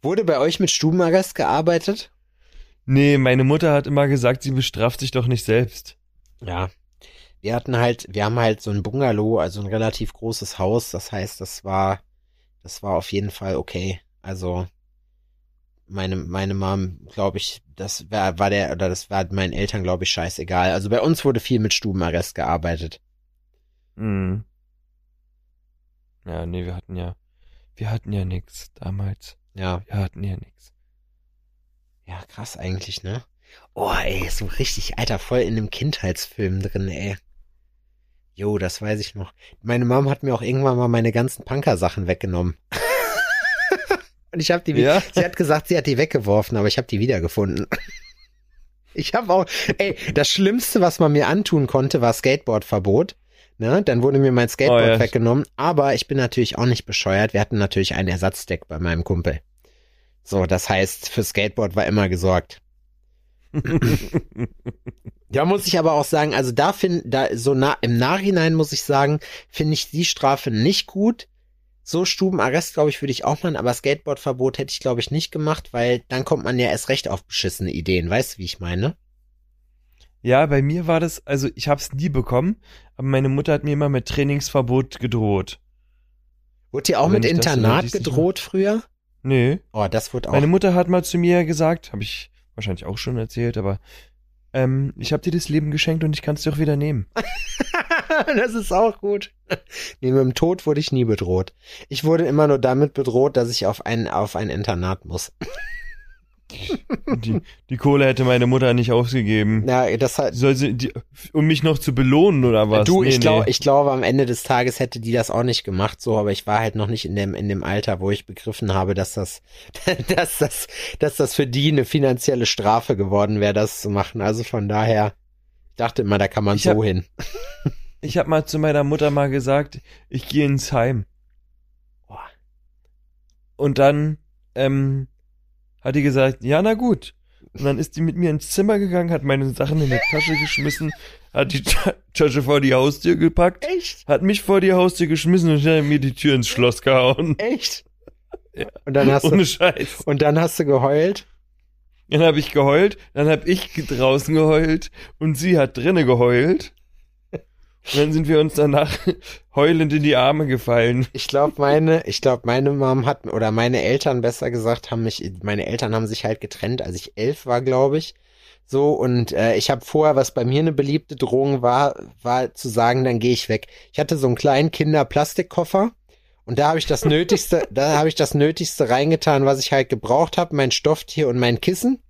Wurde bei euch mit Stubenarrest gearbeitet? Nee, meine Mutter hat immer gesagt, sie bestraft sich doch nicht selbst. Ja. Wir hatten halt, wir haben halt so ein Bungalow, also ein relativ großes Haus. Das heißt, das war, das war auf jeden Fall okay. Also, meine, meine Mom, glaube ich, das war, war der, oder das war meinen Eltern, glaube ich, scheißegal. Also bei uns wurde viel mit Stubenarrest gearbeitet. Mhm. Ja, nee, wir hatten ja, wir hatten ja nix damals. Ja. Wir hatten ja nix. Ja, krass eigentlich, ne? Oh, ey, so richtig, Alter, voll in einem Kindheitsfilm drin, ey. Jo, das weiß ich noch. Meine Mom hat mir auch irgendwann mal meine ganzen Punker-Sachen weggenommen. Und ich habe die, Ja? sie hat gesagt, sie hat die weggeworfen, aber ich habe die wiedergefunden. Ich habe auch, ey, das Schlimmste, was man mir antun konnte, war Skateboardverbot. Ne? Dann wurde mir mein Skateboard Oh ja. weggenommen, aber ich bin natürlich auch nicht bescheuert. Wir hatten natürlich einen Ersatzdeck bei meinem Kumpel. So, das heißt, für Skateboard war immer gesorgt. Da muss ich aber auch sagen, also da finde, da so nah, im Nachhinein muss ich sagen, finde ich die Strafe nicht gut. So Stubenarrest, glaube ich, würde ich auch machen, aber Skateboardverbot hätte ich, glaube ich, nicht gemacht, weil dann kommt man ja erst recht auf beschissene Ideen. Weißt du, wie ich meine? Ja, bei mir war das, also ich hab's nie bekommen, aber meine Mutter hat mir immer mit Trainingsverbot gedroht. Wurde dir auch mit Internat gedroht früher? Nee. Oh, das wurde auch. Meine Mutter hat mal zu mir gesagt, habe ich wahrscheinlich auch schon erzählt, aber ähm, ich habe dir das Leben geschenkt und ich kann es dir auch wieder nehmen. das ist auch gut. Nee, mit dem Tod wurde ich nie bedroht. Ich wurde immer nur damit bedroht, dass ich auf ein, auf ein Internat muss. Die, die Kohle hätte meine Mutter nicht ausgegeben. Ja, das hat, Soll sie, die, um mich noch zu belohnen oder was? Du, ich Nee, glaube, nee. ich glaube, am Ende des Tages hätte die das auch nicht gemacht, so, aber ich war halt noch nicht in dem, in dem Alter, wo ich begriffen habe, dass das, dass das, dass das für die eine finanzielle Strafe geworden wäre, das zu machen. Also von daher, ich dachte immer, da kann man Ich so hab- hin. Ich habe mal zu meiner Mutter mal gesagt, ich gehe ins Heim. Und dann ähm, hat die gesagt, ja, na gut. Und dann ist die mit mir ins Zimmer gegangen, hat meine Sachen in die Tasche geschmissen, hat die Ta Tasche vor die Haustür gepackt, Echt? hat mich vor die Haustür geschmissen und hat mir die Tür ins Schloss gehauen. Echt? Ja. Und dann hast Ohne du, Scheiß. und dann hast du geheult? Dann habe ich geheult, dann habe ich draußen geheult und sie hat drinnen geheult. Und dann sind wir uns danach heulend in die Arme gefallen. Ich glaube, meine, ich glaube, meine Mom hat, oder meine Eltern besser gesagt, haben mich, meine Eltern haben sich halt getrennt, als ich elf war, glaube ich. So, und äh, ich habe vorher, was bei mir eine beliebte Drohung war, war zu sagen, dann gehe ich weg. Ich hatte so einen kleinen Kinderplastikkoffer und da habe ich das Nötigste, da habe ich das Nötigste reingetan, was ich halt gebraucht habe, mein Stofftier und mein Kissen.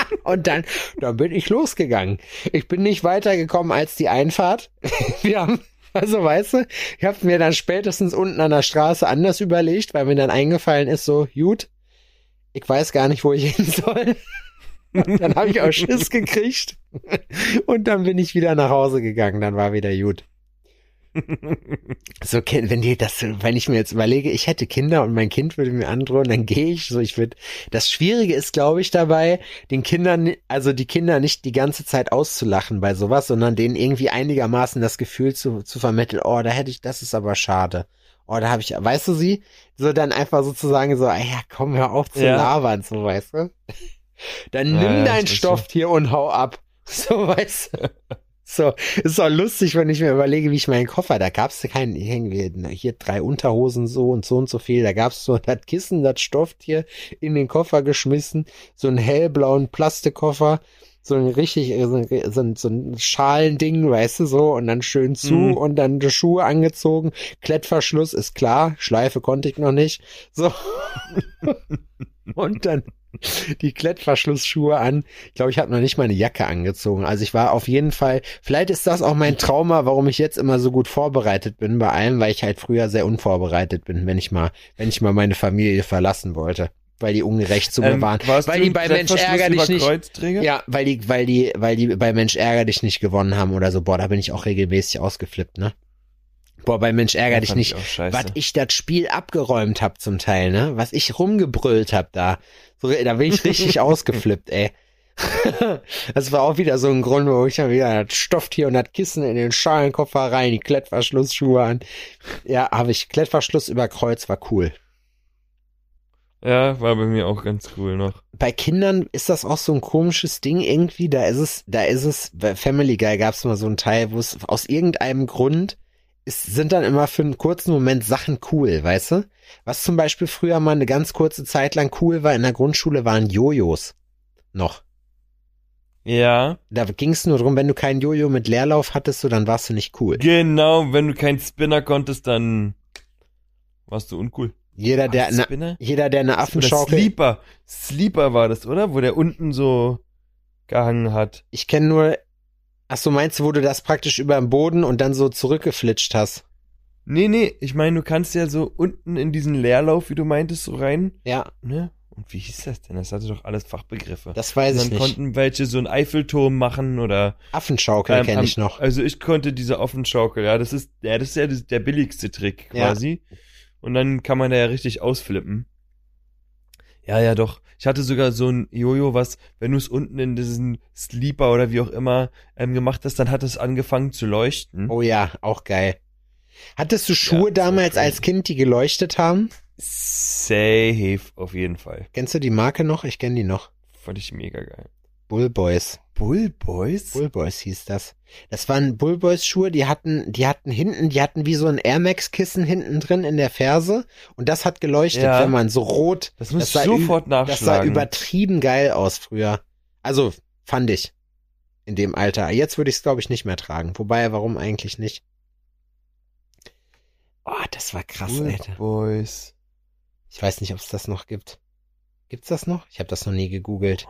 Und dann, dann bin ich losgegangen. Ich bin nicht weitergekommen als die Einfahrt. Wir haben, also weißt du, ich habe mir dann spätestens unten an der Straße anders überlegt, weil mir dann eingefallen ist, so, gut, ich weiß gar nicht, wo ich hin soll. Und dann habe ich auch Schiss gekriegt. Und dann bin ich wieder nach Hause gegangen, dann war wieder gut. So, wenn die das, wenn ich mir jetzt überlege, ich hätte Kinder und mein Kind würde mir androhen, dann gehe ich so, ich würde, das Schwierige ist, glaube ich, dabei, den Kindern, also die Kinder nicht die ganze Zeit auszulachen bei sowas, sondern denen irgendwie einigermaßen das Gefühl zu, zu vermitteln, oh, da hätte ich, das ist aber schade. Oh, da habe ich, weißt du sie? So dann einfach sozusagen so, ey, ja, komm, hör auf zu Ja. labern, so, weißt du? Dann Ja, nimm ja, dein das ist Stofftier und hau ab. So, weißt du? So, ist auch lustig, wenn ich mir überlege, wie ich meinen Koffer, da gab's keinen, irgendwie, hier drei Unterhosen so und so und so viel, da gab's so das Kissen, das Stofftier in den Koffer geschmissen, so einen hellblauen Plastikkoffer, so ein richtig, äh, so ein, so ein, so ein Schalending, weißt du, so, und dann schön zu Mhm. und dann die Schuhe angezogen, Klettverschluss ist klar, Schleife konnte ich noch nicht, so. und dann die Klettverschlussschuhe an. Ich glaube, ich habe noch nicht mal eine Jacke angezogen. Also ich war auf jeden Fall, vielleicht ist das auch mein Trauma, warum ich jetzt immer so gut vorbereitet bin bei allem, weil ich halt früher sehr unvorbereitet bin, wenn ich mal, wenn ich mal meine Familie verlassen wollte. Weil die ungerecht zu mir Ähm, waren. Weil die bei Mensch ärger dich nicht. Ja, weil die, weil die, weil die bei Mensch ärger dich nicht gewonnen haben oder so. Boah, da bin ich auch regelmäßig ausgeflippt, ne? Boah, bei Mensch ärger Ja, dich nicht was ich das Spiel abgeräumt hab zum Teil, ne? Was ich rumgebrüllt hab da. So, da bin ich richtig ausgeflippt, ey. das war auch wieder so ein Grund, wo ich dann wieder das Stofftier und das Kissen in den Schalenkoffer rein, die Klettverschlussschuhe an. Ja, habe ich Klettverschluss über Kreuz, war cool. Ja, war bei mir auch ganz cool noch. Bei Kindern ist das auch so ein komisches Ding irgendwie. Da ist es, da ist es, bei Family Guy gab es mal so einen Teil, wo es aus irgendeinem Grund es sind dann immer für einen kurzen Moment Sachen cool, weißt du? Was zum Beispiel früher mal eine ganz kurze Zeit lang cool war in der Grundschule, waren Jojos. Noch. Ja, Da ging es nur drum, wenn du keinen Jojo mit Leerlauf hattest, so, dann warst du nicht cool. genau. Wenn du keinen Spinner konntest, dann warst du uncool. Jeder, der Spinner? jeder, der eine Oder Affenschaukel, Sleeper. Sleeper war das, oder? Wo der unten so gehangen hat. ich kenne nur, ach so, meinst du, wo du das praktisch über den Boden und dann so zurückgeflitscht hast? Nee, nee, ich meine, du kannst ja so unten in diesen Leerlauf, wie du meintest, so rein, Ja, ne? Und wie hieß das denn? Das hatte doch alles Fachbegriffe. das weiß Und ich dann nicht. konnten welche so einen Eiffelturm machen oder Affenschaukel ähm, kenne ich noch. Also ich konnte diese Offenschaukel, ja, das ist ja das ist ja der billigste Trick Ja. quasi. Und dann kann man da ja richtig ausflippen. Ja, ja, doch. Ich hatte sogar so ein Jojo, was, wenn du es unten in diesen Sleeper oder wie auch immer ähm, gemacht hast, dann hat es angefangen zu leuchten. Oh ja, auch geil. Hattest du Schuhe war damals crazy. als Kind, die geleuchtet haben? Safe auf jeden Fall. Kennst du die Marke noch? Ich kenne die noch. Fand ich mega geil. Bullboys. Bull Boys? Bullboys hieß das. Das waren Bullboys Schuhe, die hatten, die hatten hinten, die hatten wie so ein Air Max Kissen hinten drin in der Ferse und das hat geleuchtet, Ja. wenn man so rot. Das muss ich sofort ü- Das sah nachschlagen. übertrieben geil aus früher. Also, fand ich. In dem Alter. Jetzt würde ich es glaube ich nicht mehr tragen. Wobei, warum eigentlich nicht? Oh, das war krass, Bull Alter. Boys. Ich weiß nicht, ob es das noch gibt. Gibt's das noch? Ich habe das noch nie gegoogelt.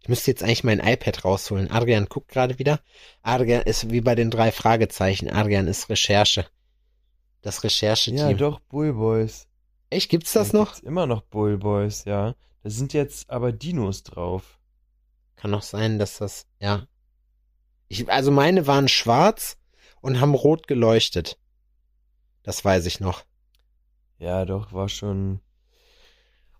Ich müsste jetzt eigentlich mein iPad rausholen. Adrian guckt gerade wieder. Adrian ist wie bei den drei Fragezeichen. Adrian ist Recherche. Das Rechercheteam. Ja, doch, Bull Boys. Echt, gibt's das Da noch? gibt's immer noch Bull Boys, ja. Da sind jetzt aber Dinos drauf. Kann auch sein, dass das, ja. Ich, also meine waren schwarz und haben rot geleuchtet. Das weiß ich noch. Ja, doch, war schon.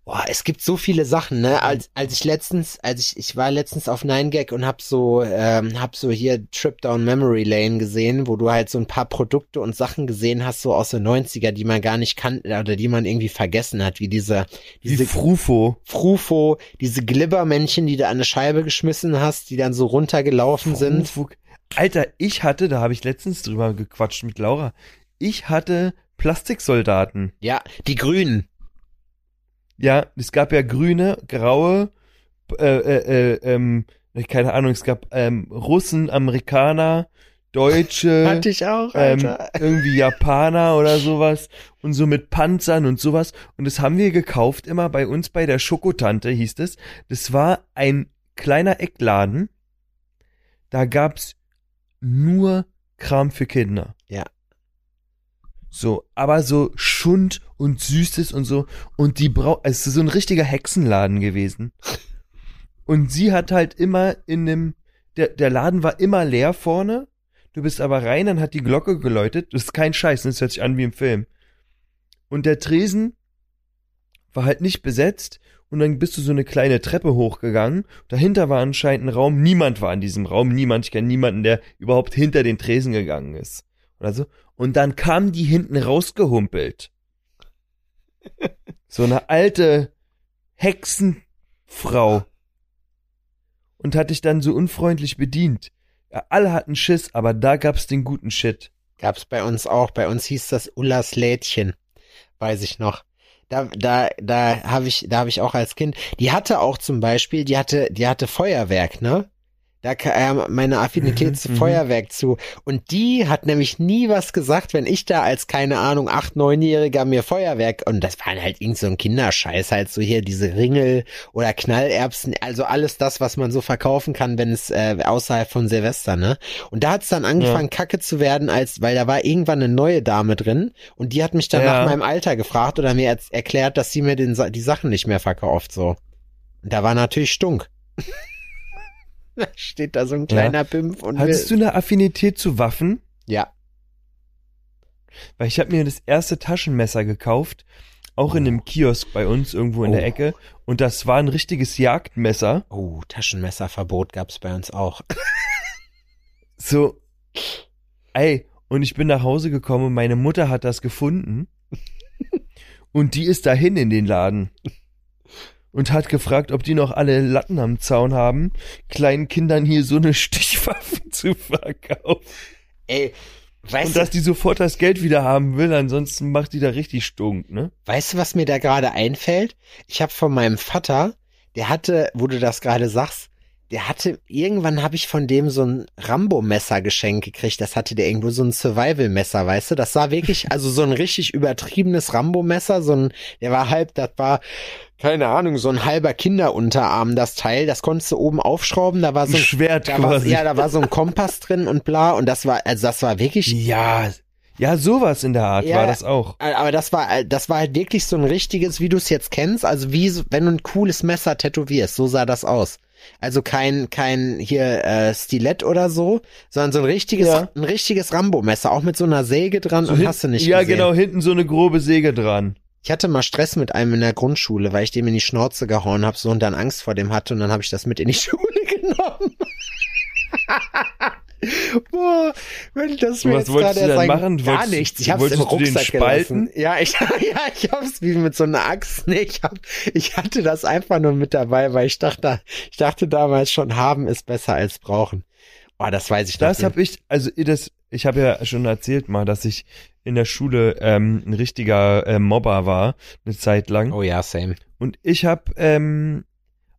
Boah, es gibt so viele Sachen, ne? Als, als ich letztens, als ich, ich war letztens auf 9gag und hab so, ähm, hab so hier Trip Down Memory Lane gesehen, wo du halt so ein paar Produkte und Sachen gesehen hast, so aus den 90er, die man gar nicht kannte oder die man irgendwie vergessen hat, wie diese, Wie diese Frufo. Frufo, diese Glibbermännchen, die du an eine Scheibe geschmissen hast, die dann so runtergelaufen sind. Frufo. Alter, ich hatte, da habe ich letztens drüber gequatscht mit Laura. Ich hatte Plastiksoldaten. Ja, die Grünen. Ja, es gab ja grüne, graue, äh, äh, äh, ähm, keine Ahnung, es gab ähm, Russen, Amerikaner, Deutsche. Hatte ich auch, ähm, Alter. irgendwie Japaner oder sowas und so mit Panzern und sowas. Und das haben wir gekauft immer bei uns bei der Schokotante, hieß es. Das war ein kleiner Eckladen. Da gab's nur Kram für Kinder. So, aber so Schund und Süßes und so. Und die brau, es ist so ein richtiger Hexenladen gewesen. Und sie hat halt immer in dem, der, der Laden war immer leer vorne. Du bist aber rein, dann hat die Glocke geläutet. Das ist kein Scheiß, das hört sich an wie im Film. Und der Tresen war halt nicht besetzt. Und dann bist du so eine kleine Treppe hochgegangen. Dahinter war anscheinend ein Raum. Niemand war in diesem Raum. Niemand. Ich kenne niemanden, der überhaupt hinter den Tresen gegangen ist. Oder so. Und dann kam die hinten rausgehumpelt. So eine alte Hexenfrau. Und hat dich dann so unfreundlich bedient. Ja, alle hatten Schiss, aber da gab's den guten Shit. Gab's bei uns auch. Bei uns hieß das Ullas Lädchen. Weiß ich noch. Da, da, da habe ich, da habe ich auch als Kind. Die hatte auch zum Beispiel, die hatte, die hatte Feuerwerk, ne? Da kam meine Affinität Mhm, zu mhm. Feuerwerk zu. Und die hat nämlich nie was gesagt, wenn ich da als, keine Ahnung, acht, neunjähriger mir Feuerwerk, und das war halt irgend so ein Kinderscheiß, halt so hier diese Ringel oder Knallerbsen, also alles das, was man so verkaufen kann, wenn es äh, außerhalb von Silvester, ne? Und da hat's dann angefangen, kacke zu werden, als, weil da war irgendwann eine neue Dame drin und die hat mich dann Ja. nach meinem Alter gefragt oder mir erklärt, dass sie mir den, die Sachen nicht mehr verkauft, so. Und da war natürlich stunk. da steht da so ein kleiner Pimpf und Hattest du eine Affinität zu Waffen? ja, Weil ich habe mir das erste Taschenmesser gekauft, auch in einem Kiosk bei uns irgendwo in der Oh. Ecke. Und das war ein richtiges Jagdmesser. oh, Taschenmesserverbot gab's bei uns auch. So, ey, und ich bin nach Hause gekommen und meine Mutter hat das gefunden. Und die ist dahin in den Laden. Und hat gefragt, ob die noch alle Latten am Zaun haben, kleinen Kindern hier so eine Stichwaffe zu verkaufen. Ey, Weißt Und du, dass die sofort das Geld wieder haben will, ansonsten macht die da richtig stunk, ne? weißt du, was mir da gerade einfällt? Ich habe von meinem Vater, der hatte, wo du das gerade sagst, der hatte, irgendwann habe ich von dem so ein Rambo-Messer geschenkt gekriegt. Das hatte der irgendwo so ein Survival-Messer, weißt du? Das war wirklich, also so ein richtig übertriebenes Rambo-Messer, so ein, der war halb, das war, keine Ahnung, so ein halber Kinderunterarm, das Teil. Das konntest du oben aufschrauben, da war so Ein Schwert da war, quasi. ja, da war so ein Kompass drin und bla, und das war, also das war wirklich, Ja, ja, sowas in der Art Ja. war das auch. Äh, Aber das war, das war halt wirklich so ein richtiges, wie du es jetzt kennst, also wie, wenn du ein cooles Messer tätowierst, so sah das aus. Also kein, kein hier äh, Stilett oder so, sondern so ein richtiges, Ja. ein richtiges Rambo-Messer, auch mit so einer Säge dran So und hin- hast du nicht ja, gesehen. genau, hinten so eine grobe Säge dran. Ich hatte mal Stress mit einem in der Grundschule, weil ich dem in die Schnauze gehauen habe, so und dann Angst vor dem hatte und dann habe ich das mit in die Schule genommen. Boah, wenn das mir Was jetzt wolltest du denn machen? Gar Wolltest- nichts. Ich hab's im Rucksack gelassen. Ja, ich, ja, ich hab's wie mit so einer Axt. Nee, ich hab, ich hatte das einfach nur mit dabei, weil ich dachte, ich dachte damals schon, haben ist besser als brauchen. Boah, das weiß ich Das noch. habe ich, also das, ich habe ja schon erzählt mal, dass ich in der Schule ähm, ein richtiger äh, Mobber war, eine Zeit lang. Oh ja, same. Und ich habe ähm,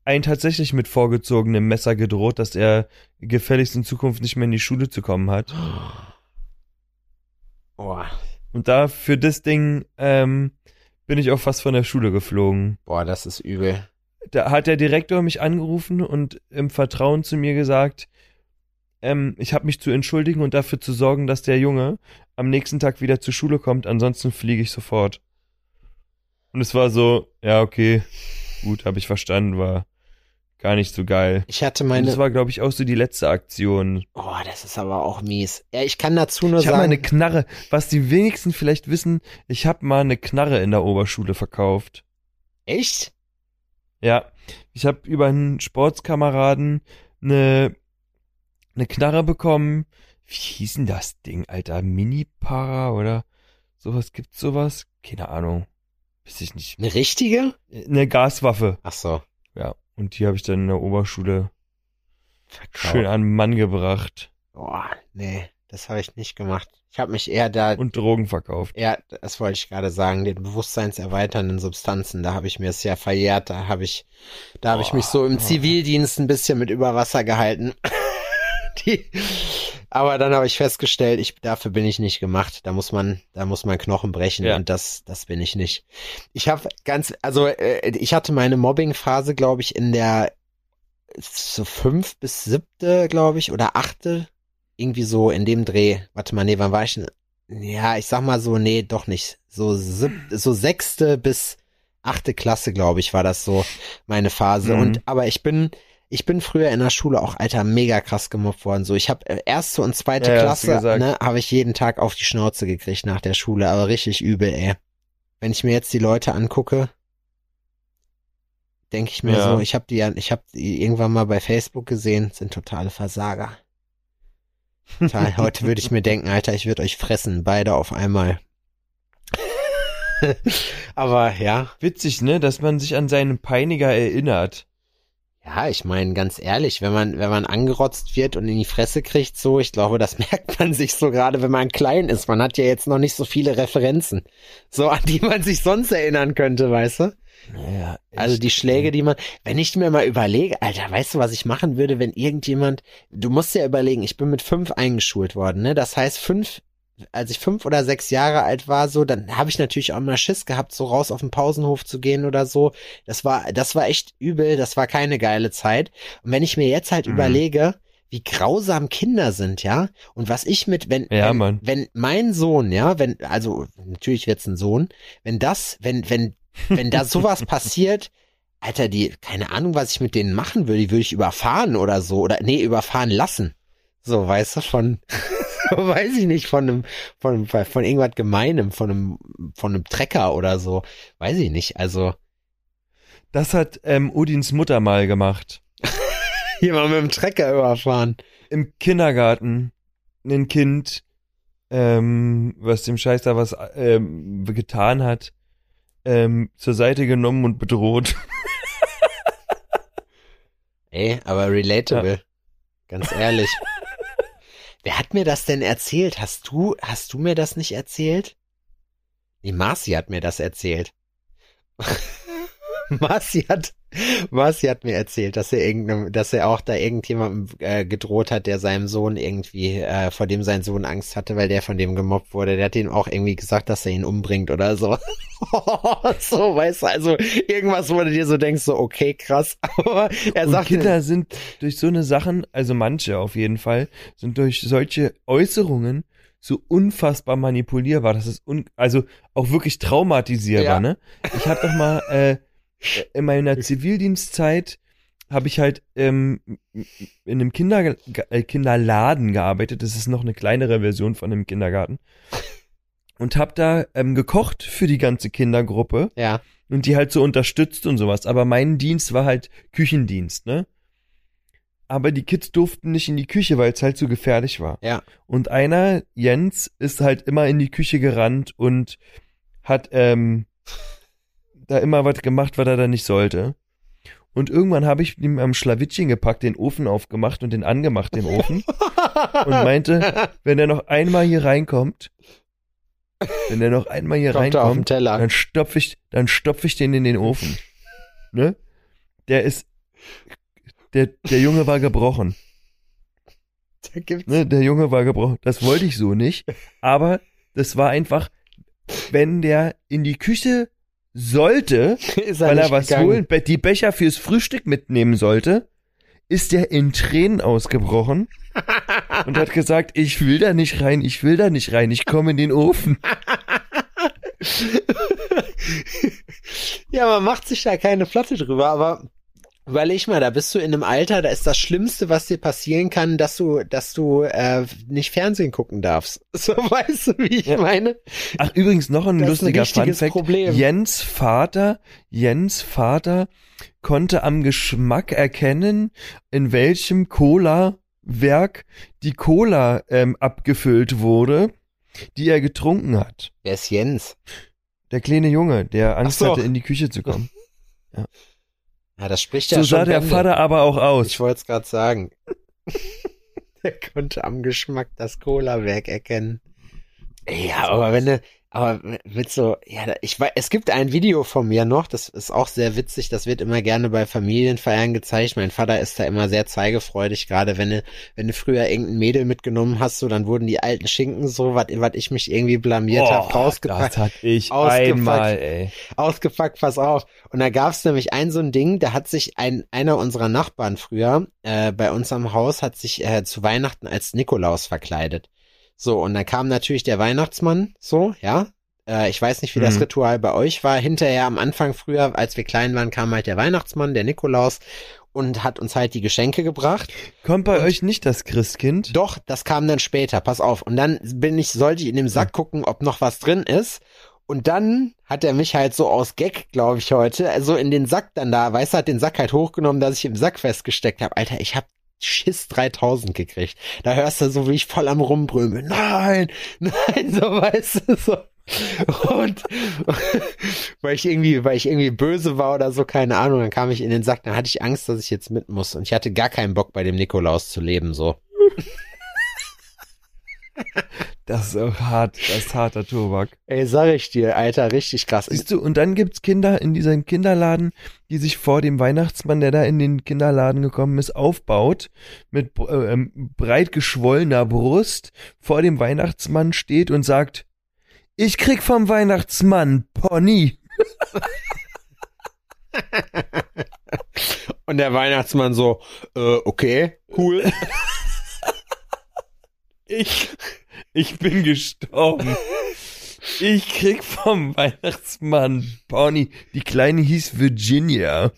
einen tatsächlich mit vorgezogenem Messer gedroht, dass er gefälligst in Zukunft nicht mehr in die Schule zu kommen hat. Boah, Und da für das Ding ähm, bin ich auch fast von der Schule geflogen. boah, das ist übel. Da hat der Direktor mich angerufen und im Vertrauen zu mir gesagt, ähm, ich habe mich zu entschuldigen und dafür zu sorgen, dass der Junge am nächsten Tag wieder zur Schule kommt, ansonsten fliege ich sofort. Und es war so, ja, okay, gut, habe ich verstanden, war gar nicht so geil. Ich hatte Und meine, das war, glaube ich, auch so die letzte Aktion. oh, das ist aber auch mies. Ja, ich kann dazu nur Ich habe mal sagen, eine Knarre, was die wenigsten vielleicht wissen, ich habe mal eine Knarre in der Oberschule verkauft. echt? Ja, ich habe über einen Sportskameraden eine, eine Knarre bekommen. Wie hieß denn das Ding, Alter? Mini-Para oder sowas? Gibt's sowas? Keine Ahnung. Weiß ich nicht. Eine richtige? Eine Gaswaffe. Ach so. Ja, und die habe ich dann in der Oberschule Verkauft. schön an den Mann gebracht Boah, nee, das habe ich nicht gemacht. Ich habe mich eher da, und Drogen verkauft. ja, das wollte ich gerade sagen, den bewusstseinserweiternden Substanzen, da habe ich mir es ja verjährt, da habe ich, da habe ich mich so im. Zivildienst ein bisschen mit über Wasser gehalten. Die, aber dann habe ich festgestellt, ich, dafür bin ich nicht gemacht. Da muss man, da muss man Knochen brechen Ja. und das, das bin ich nicht. Ich habe ganz, also äh, ich hatte meine Mobbing-Phase, glaube ich, in der so fünf bis siebte, glaube ich, oder achte, irgendwie so in dem Dreh. Warte mal, nee, wann war ich denn? Ja, ich sag mal so, nee, doch nicht. So sieb, so sechste bis achte Klasse, glaube ich, war das so meine Phase. Mhm. Und aber ich bin, ich bin früher in der Schule auch, Alter, mega krass gemobbt worden. So, ich habe erste und zweite Ja, Klasse, ne, habe ich jeden Tag auf die Schnauze gekriegt nach der Schule, aber richtig übel, ey. Wenn ich mir jetzt die Leute angucke, denke ich mir Ja. so, ich habe die ja, ich habe die irgendwann mal bei Facebook gesehen, sind totale Versager. Total. Heute würde ich mir denken, Alter, ich würde euch fressen, beide auf einmal. Aber ja, Witzig, ne, dass man sich an seinen Peiniger erinnert. Ja, ich meine, ganz ehrlich, wenn man, wenn man angerotzt wird und in die Fresse kriegt, so, ich glaube, das merkt man sich so gerade, wenn man klein ist. Man hat ja jetzt noch nicht so viele Referenzen, so an die man sich sonst erinnern könnte, weißt du? Ja, Also die Schläge, die man, wenn ich mir mal überlege, Alter, weißt du, was ich machen würde, wenn irgendjemand, du musst ja überlegen, ich bin mit fünf eingeschult worden, ne? Das heißt, fünf, als ich fünf oder sechs Jahre alt war, so, dann habe ich natürlich auch mal Schiss gehabt, so raus auf den Pausenhof zu gehen oder so. Das war, das war echt übel, das war keine geile Zeit. Und wenn ich mir jetzt halt Mhm. überlege, wie grausam Kinder sind, ja, und was ich mit, wenn, Ja, wenn, wenn mein Sohn, ja, wenn, also natürlich wird's ein Sohn, wenn das, wenn, wenn, wenn da sowas passiert, Alter, die, keine Ahnung, was ich mit denen machen würde, die würde ich überfahren oder so, oder, nee, überfahren lassen. So, weißt du, von, weiß ich nicht, von einem, von, von irgendwas Gemeinem, von einem, von einem Trecker oder so, weiß ich nicht, also, Das hat ähm, Udins Mutter mal gemacht. jemand mit dem Trecker überfahren. Im Kindergarten ein Kind, ähm, was dem Scheiß da was ähm, getan hat, ähm, zur Seite genommen und bedroht. Ey, aber relatable. Ganz ehrlich. Wer hat mir das denn erzählt? Hast du, hast du mir das nicht erzählt? Nee, Marci hat mir das erzählt. Marci hat, Marci hat mir erzählt, dass er irgendeinem, dass er auch da irgendjemandem äh, gedroht hat, der seinem Sohn irgendwie, äh, vor dem sein Sohn Angst hatte, weil der von dem gemobbt wurde. Der hat ihm auch irgendwie gesagt, dass er ihn umbringt oder so. so, weißt du, also irgendwas, wo du dir so denkst, so, okay, krass. Aber er Und sagt, Kinder sind durch so eine Sachen, also manche auf jeden Fall, sind durch solche Äußerungen so unfassbar manipulierbar. Das ist un also auch wirklich traumatisierbar, Ja. ne? Ich habe doch mal äh, in meiner Zivildienstzeit habe ich halt ähm, in einem Kinder äh, Kinderladen gearbeitet. Das ist noch eine kleinere Version von einem Kindergarten. Und habe da ähm, gekocht für die ganze Kindergruppe ja, und die halt so unterstützt und sowas. Aber mein Dienst war halt Küchendienst, ne? Aber die Kids durften nicht in die Küche, weil es halt zu gefährlich war. ja. Und einer, Jens, ist halt immer in die Küche gerannt und hat ähm, da immer was gemacht, was er da nicht sollte. Und irgendwann habe ich ihm am Schlawittchen gepackt, den Ofen aufgemacht und den angemacht, den Ofen. und meinte, wenn er noch einmal hier reinkommt, wenn er noch einmal hier Kommt reinkommt, dann stopf ich, dann stopf ich den in den Ofen. Ne? Der ist, der, der Junge war gebrochen. Ne? Der Junge war gebrochen. Das wollte ich so nicht. Aber das war einfach, wenn der in die Küche sollte, ist weil er was gegangen. holen, die Becher fürs Frühstück mitnehmen sollte, ist der in Tränen ausgebrochen und hat gesagt, ich will da nicht rein, ich will da nicht rein, ich komme in den Ofen. ja, man macht sich da keine Platte drüber, aber überleg mal, da bist du in einem Alter, da ist das Schlimmste, was dir passieren kann, dass du, dass du äh, nicht Fernsehen gucken darfst. So weißt du, wie ich Ja. meine? Ach, übrigens noch ein Das lustiger Funfact. Jens Vater, Jens Vater konnte am Geschmack erkennen, in welchem Cola-Werk die Cola ähm, abgefüllt wurde, die er getrunken hat. Wer ist Jens? Der kleine Junge, der Angst so. hatte, in die Küche zu kommen. Ja, das spricht so ja sah schon der Bände. Vater aber auch aus. Ich wollte es gerade sagen. Der konnte am Geschmack das Cola-Werk erkennen. Ja, aber wenn du, aber mit so, ja, ich weiß, es gibt ein Video von mir noch, das ist auch sehr witzig, das wird immer gerne bei Familienfeiern gezeigt. Mein Vater ist da immer sehr zeigefreudig, gerade wenn du, wenn du früher irgendein Mädel mitgenommen hast, so, dann wurden die alten Schinken so, was was ich mich irgendwie blamiert Boah, hab, rausgepackt das hat ich ausgepackt. einmal, ey. ausgepackt, pass auf. Und da gab's nämlich ein so ein Ding, da hat sich ein einer unserer Nachbarn früher äh, bei uns am Haus hat sich äh, zu Weihnachten als Nikolaus verkleidet. So und dann kam natürlich der Weihnachtsmann, so ja. Äh, ich weiß nicht, wie das Mhm. Ritual bei euch war. Hinterher am Anfang früher, als wir klein waren, kam halt der Weihnachtsmann, der Nikolaus und hat uns halt die Geschenke gebracht. Kommt bei Und- euch nicht das Christkind? Doch, das kam dann später, pass auf. Und dann bin ich, sollte ich in dem Sack gucken, ob noch was drin ist. Und dann hat er mich halt so aus Gag, glaube ich, heute, also in den Sack dann da, weißt du, hat den Sack halt hochgenommen, dass ich im Sack festgesteckt habe. Alter, ich hab Schiss 3000 gekriegt. Da hörst du so, wie ich voll am Rumbrüllen bin. Nein, nein, so weißt du, so. Und weil ich irgendwie, weil ich irgendwie böse war oder so, keine Ahnung, dann kam ich in den Sack, dann hatte ich Angst, dass ich jetzt mit muss. Und ich hatte gar keinen Bock, bei dem Nikolaus zu leben, so. Das ist auch hart, das ist harter Tobak. Ey, sag ich dir, Alter, richtig krass. Siehst du, und dann gibt's Kinder in diesem Kinderladen, die sich vor dem Weihnachtsmann, der da in den Kinderladen gekommen ist, aufbaut, mit äh, ähm, breit geschwollener Brust vor dem Weihnachtsmann steht und sagt, ich krieg vom Weihnachtsmann Pony. Und der Weihnachtsmann so, äh, okay, cool. Ich, ich bin gestorben. Ich krieg vom Weihnachtsmann Pony. Die Kleine hieß Virginia.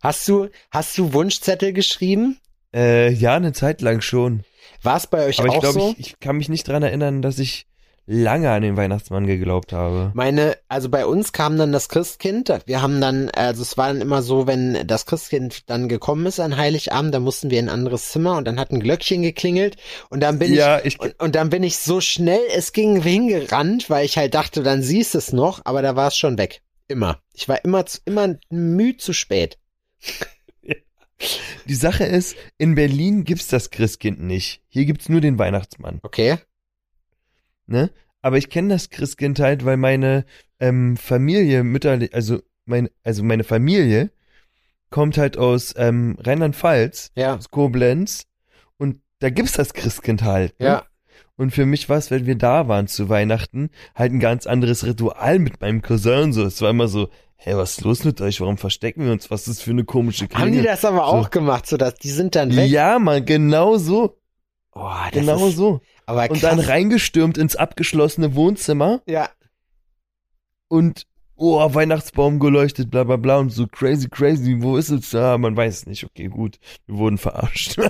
Hast du, hast du Wunschzettel geschrieben? Äh, ja, eine Zeit lang schon. War es bei euch Aber ich auch glaube, so? ich, ich kann mich nicht dran erinnern, dass ich lange an den Weihnachtsmann geglaubt habe. Meine, also bei uns kam dann das Christkind. Wir haben dann, also es war dann immer so, wenn das Christkind dann gekommen ist an Heiligabend, dann mussten wir in ein anderes Zimmer und dann hat ein Glöckchen geklingelt und dann bin ja, ich ich, und, und dann bin ich so schnell es ging hingerannt, weil ich halt dachte, dann siehst es noch, aber da war es schon weg. Immer. Ich war immer zu, immer müh zu spät. Die Sache ist, in Berlin gibt's das Christkind nicht. Hier gibt's nur den Weihnachtsmann, Okay. Ne? Aber ich kenne das Christkind halt, weil meine ähm, Familie mütterlich, also mein, also meine Familie kommt halt aus ähm, Rheinland-Pfalz, Ja. aus Koblenz und da gibt's das Christkind halt. Ne? Ja. Und für mich war es, wenn wir da waren zu Weihnachten, halt ein ganz anderes Ritual mit meinem Cousin und so. Es war immer so, hey, was ist los mit euch? Warum verstecken wir uns? Was ist das für eine komische Klinge? Haben die das aber So. auch gemacht, so dass die sind dann weg? Ja, man, genau so. Oh, das Genau ist, so. Aber Und dann reingestürmt ins abgeschlossene Wohnzimmer Ja. und oh, Weihnachtsbaum geleuchtet, bla bla bla und so crazy, crazy, wo ist es? Ah, man weiß es nicht. Okay, gut. Wir wurden verarscht.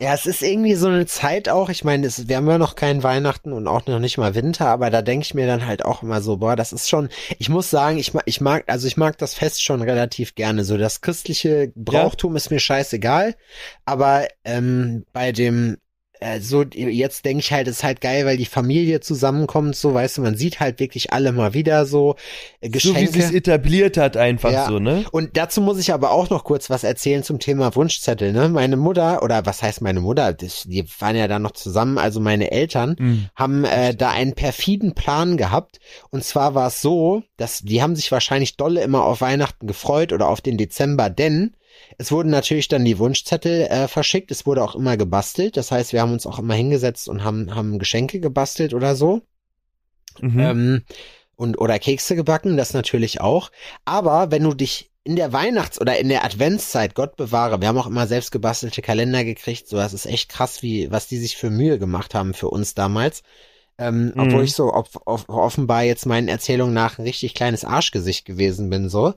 Ja, es ist irgendwie so eine Zeit auch, ich meine, es, wir haben ja noch keinen Weihnachten und auch noch nicht mal Winter, aber da denke ich mir dann halt auch immer so, boah, das ist schon, ich muss sagen, ich mag, ich mag, also ich mag das Fest schon relativ gerne. So das christliche Brauchtum ist mir scheißegal, aber ähm, bei dem äh, so jetzt denke ich halt, es ist halt geil, weil die Familie zusammenkommt, so weißt du, man sieht halt wirklich alle mal wieder so äh, so Geschenke. wie sich's etabliert hat einfach Ja. so, ne? Und dazu muss ich aber auch noch kurz was erzählen zum Thema Wunschzettel. Ne? Meine Mutter, oder was heißt meine Mutter? Das, die waren ja da noch zusammen, also meine Eltern Mhm. haben äh, da einen perfiden Plan gehabt. Und zwar war es so, dass die haben sich wahrscheinlich dolle immer auf Weihnachten gefreut oder auf den Dezember, denn es wurden natürlich dann die Wunschzettel äh, verschickt. Es wurde auch immer gebastelt. Das heißt, wir haben uns auch immer hingesetzt und haben, haben Geschenke gebastelt oder so. Mhm. Ähm, und oder Kekse gebacken, das natürlich auch. Aber wenn du dich in der Weihnachts- oder in der Adventszeit, Gott bewahre, wir haben auch immer selbst gebastelte Kalender gekriegt, so das ist echt krass, wie was die sich für Mühe gemacht haben für uns damals. Ähm, Mhm. Obwohl ich so off off offenbar jetzt meinen Erzählungen nach ein richtig kleines Arschgesicht gewesen bin, so.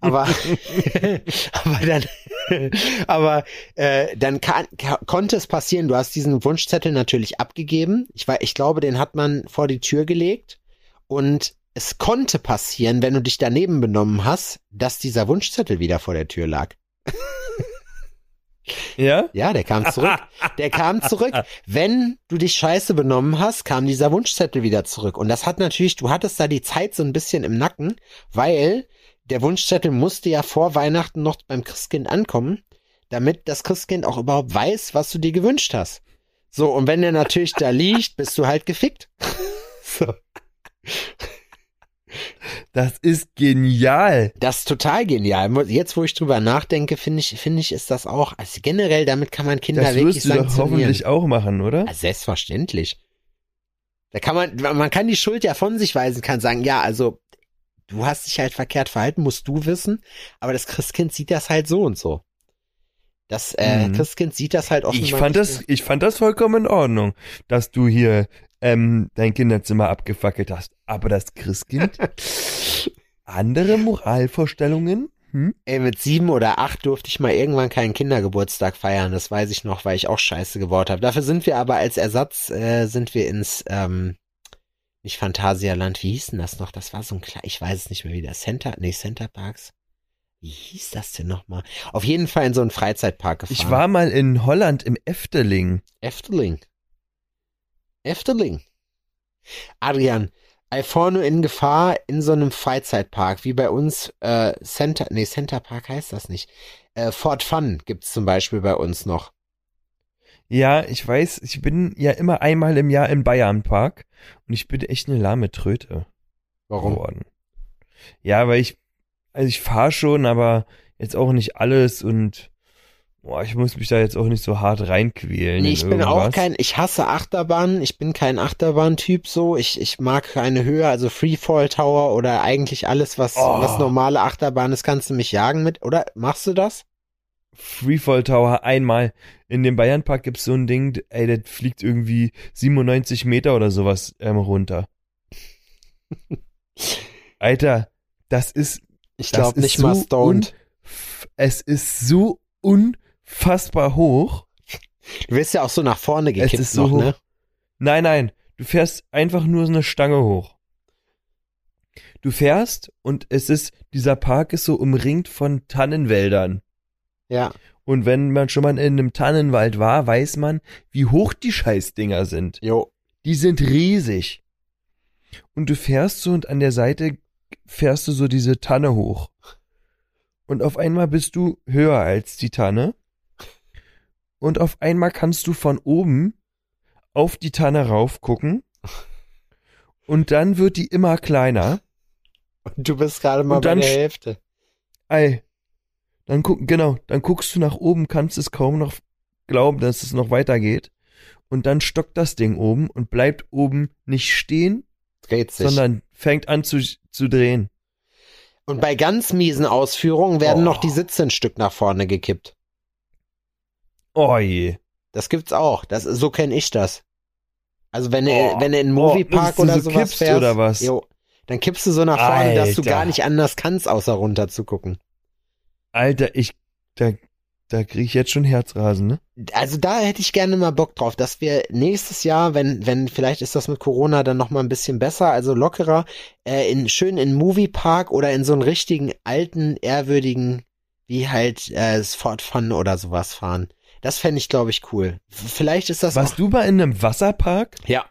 Aber, aber dann, aber äh, dann kann, ka- konnte es passieren, du hast diesen Wunschzettel natürlich abgegeben. Ich, war, ich glaube, den hat man vor die Tür gelegt. Und es konnte passieren, wenn du dich daneben benommen hast, dass dieser Wunschzettel wieder vor der Tür lag. Ja? Ja, der kam zurück. Der kam zurück. Wenn du dich scheiße benommen hast, kam dieser Wunschzettel wieder zurück. Und das hat natürlich, du hattest da die Zeit so ein bisschen im Nacken, weil der Wunschzettel musste ja vor Weihnachten noch beim Christkind ankommen, damit das Christkind auch überhaupt weiß, was du dir gewünscht hast. So, und wenn der natürlich da liegt, bist du halt gefickt. So. Das ist genial. Das ist total genial. Jetzt, wo ich drüber nachdenke, finde ich, finde ich, ist das auch, also generell, damit kann man Kinder Das wirklich wirst du doch hoffentlich auch machen, oder? Ja, selbstverständlich. Da kann man, man kann die Schuld ja von sich weisen, kann sagen, ja, also, du hast dich halt verkehrt verhalten, musst du wissen, aber das Christkind sieht das halt so und so. Das äh, Mhm. Christkind sieht das halt offenbar Ich fand das, ich fand das vollkommen in Ordnung, dass du hier ähm, dein Kinderzimmer abgefackelt hast. Aber das Christkind, andere Moralvorstellungen? Hm? Ey, mit sieben oder acht durfte ich mal irgendwann keinen Kindergeburtstag feiern. Das weiß ich noch, weil ich auch Scheiße gebaut habe. Dafür sind wir aber als Ersatz, äh, sind wir ins, ähm, nicht Phantasialand, wie hieß denn das noch? Das war so ein kleiner, ich weiß es nicht mehr wieder. Center, nee, Center Parks. Wie hieß das denn nochmal? Auf jeden Fall in so einen Freizeitpark gefahren. Ich war mal in Holland im Efteling. Efteling. Efteling. Adrian, Alforno in Gefahr in so einem Freizeitpark, wie bei uns äh, Center, nee, Center Park heißt das nicht. Äh, Fort Fun gibt's zum Beispiel bei uns noch. Ja, ich weiß, ich bin ja immer einmal im Jahr im Bayernpark und ich bin echt eine lahme Tröte Warum? geworden. Ja, weil ich, also ich fahre schon, aber jetzt auch nicht alles und boah, ich muss mich da jetzt auch nicht so hart reinquälen. Nee, ich bin auch kein, ich hasse Achterbahnen, ich bin kein Achterbahn-Typ so, ich, ich mag keine Höhe, also Freefall Tower oder eigentlich alles, was, Oh. was normale Achterbahn ist, kannst du mich jagen mit, oder? Machst du das? Freefall Tower einmal. In dem Bayernpark gibt's so ein Ding, ey, das fliegt irgendwie 97 Meter oder sowas ähm, runter. Alter, das ist, Ich glaube nicht mal so stoned. f- es ist so unfassbar hoch. Du wirst ja auch so nach vorne Es gekippt ist so noch, hoch. ne? Nein, nein, du fährst einfach nur so eine Stange hoch. Du fährst und es ist, dieser Park ist so umringt von Tannenwäldern. Ja. Und wenn man schon mal in einem Tannenwald war, weiß man, wie hoch die Scheißdinger sind. Jo. Die sind riesig. Und du fährst so und an der Seite fährst du so diese Tanne hoch. Und auf einmal bist du höher als die Tanne. Und auf einmal kannst du von oben auf die Tanne rauf gucken und dann wird die immer kleiner. Und du bist gerade mal bei der Hälfte. Ey, dann guck, genau, dann guckst du nach oben, kannst es kaum noch glauben, dass es noch weitergeht. Und dann stockt das Ding oben und bleibt oben nicht stehen, Dreht sich. sondern fängt an zu, zu drehen. Und bei ganz miesen Ausführungen werden Oh. noch die Sitze ein Stück nach vorne gekippt. Oh je. Das gibt's auch. Das, so kenne ich das. Also wenn du, Oh. wenn du in einen Oh, Moviepark du oder so sowas kippst fährst, oder was? Jo, dann kippst du so nach vorne, dass du Alter. gar nicht anders kannst, außer runter zu gucken. Alter, ich, da, da krieg ich jetzt schon Herzrasen, ne? Also da hätte ich gerne mal Bock drauf, dass wir nächstes Jahr, wenn, wenn, vielleicht ist das mit Corona dann noch mal ein bisschen besser, also lockerer, äh, in, schön in einen Moviepark oder in so einen richtigen alten, ehrwürdigen, wie halt, äh, Ford Fun oder sowas fahren. Das fände ich, glaube ich, cool. Vielleicht ist das Warst auch, du mal in einem Wasserpark? ja,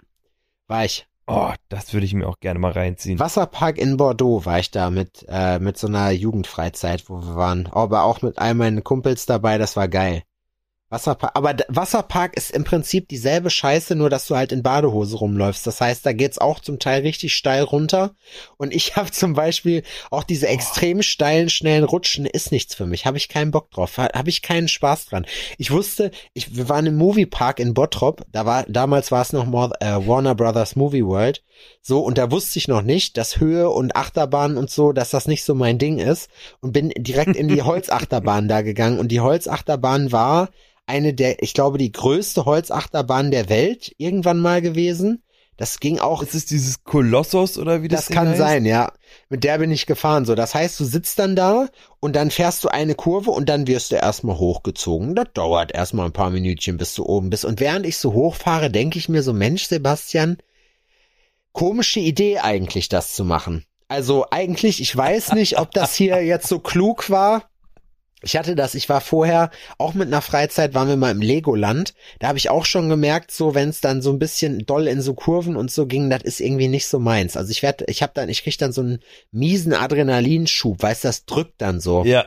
war ich. Oh, das würde ich mir auch gerne mal reinziehen. Wasserpark in Bordeaux war ich da mit, äh, mit so einer Jugendfreizeit, wo wir waren. Aber auch mit all meinen Kumpels dabei, das war geil. Wasserpark, aber Wasserpark ist im Prinzip dieselbe Scheiße, nur dass du halt in Badehose rumläufst. Das heißt, da geht's auch zum Teil richtig steil runter. Und ich habe zum Beispiel auch diese extrem steilen, schnellen Rutschen ist nichts für mich. Habe ich keinen Bock drauf. Ha- Habe ich keinen Spaß dran. Ich wusste, ich, wir waren im Moviepark in Bottrop. Da war, damals war es noch more, äh, Warner Brothers Movie World. So, und da wusste ich noch nicht, dass Höhe und Achterbahn und so, dass das nicht so mein Ding ist. Und bin direkt in die Holzachterbahn da gegangen. Und die Holzachterbahn war eine der, ich glaube, die größte Holzachterbahn der Welt irgendwann mal gewesen. Das ging auch Ist es dieses Kolossos oder wie das das kann heißt? sein, ja. Mit der bin ich gefahren. So, das heißt, du sitzt dann da und dann fährst du eine Kurve und dann wirst du erstmal hochgezogen. Das dauert erstmal ein paar Minütchen, bis du oben bist. Und während ich so hochfahre, denke ich mir so, Mensch, Sebastian, komische Idee eigentlich, das zu machen. Also eigentlich, ich weiß nicht, ob das hier jetzt so klug war. Ich hatte das, ich war vorher auch mit einer Freizeit, waren wir mal im Legoland. Da habe ich auch schon gemerkt, so wenn es dann so ein bisschen doll in so Kurven und so ging, das ist irgendwie nicht so meins. Also ich werde, ich habe dann, ich krieg dann so einen miesen Adrenalinschub, weißt, das drückt dann so. Ja.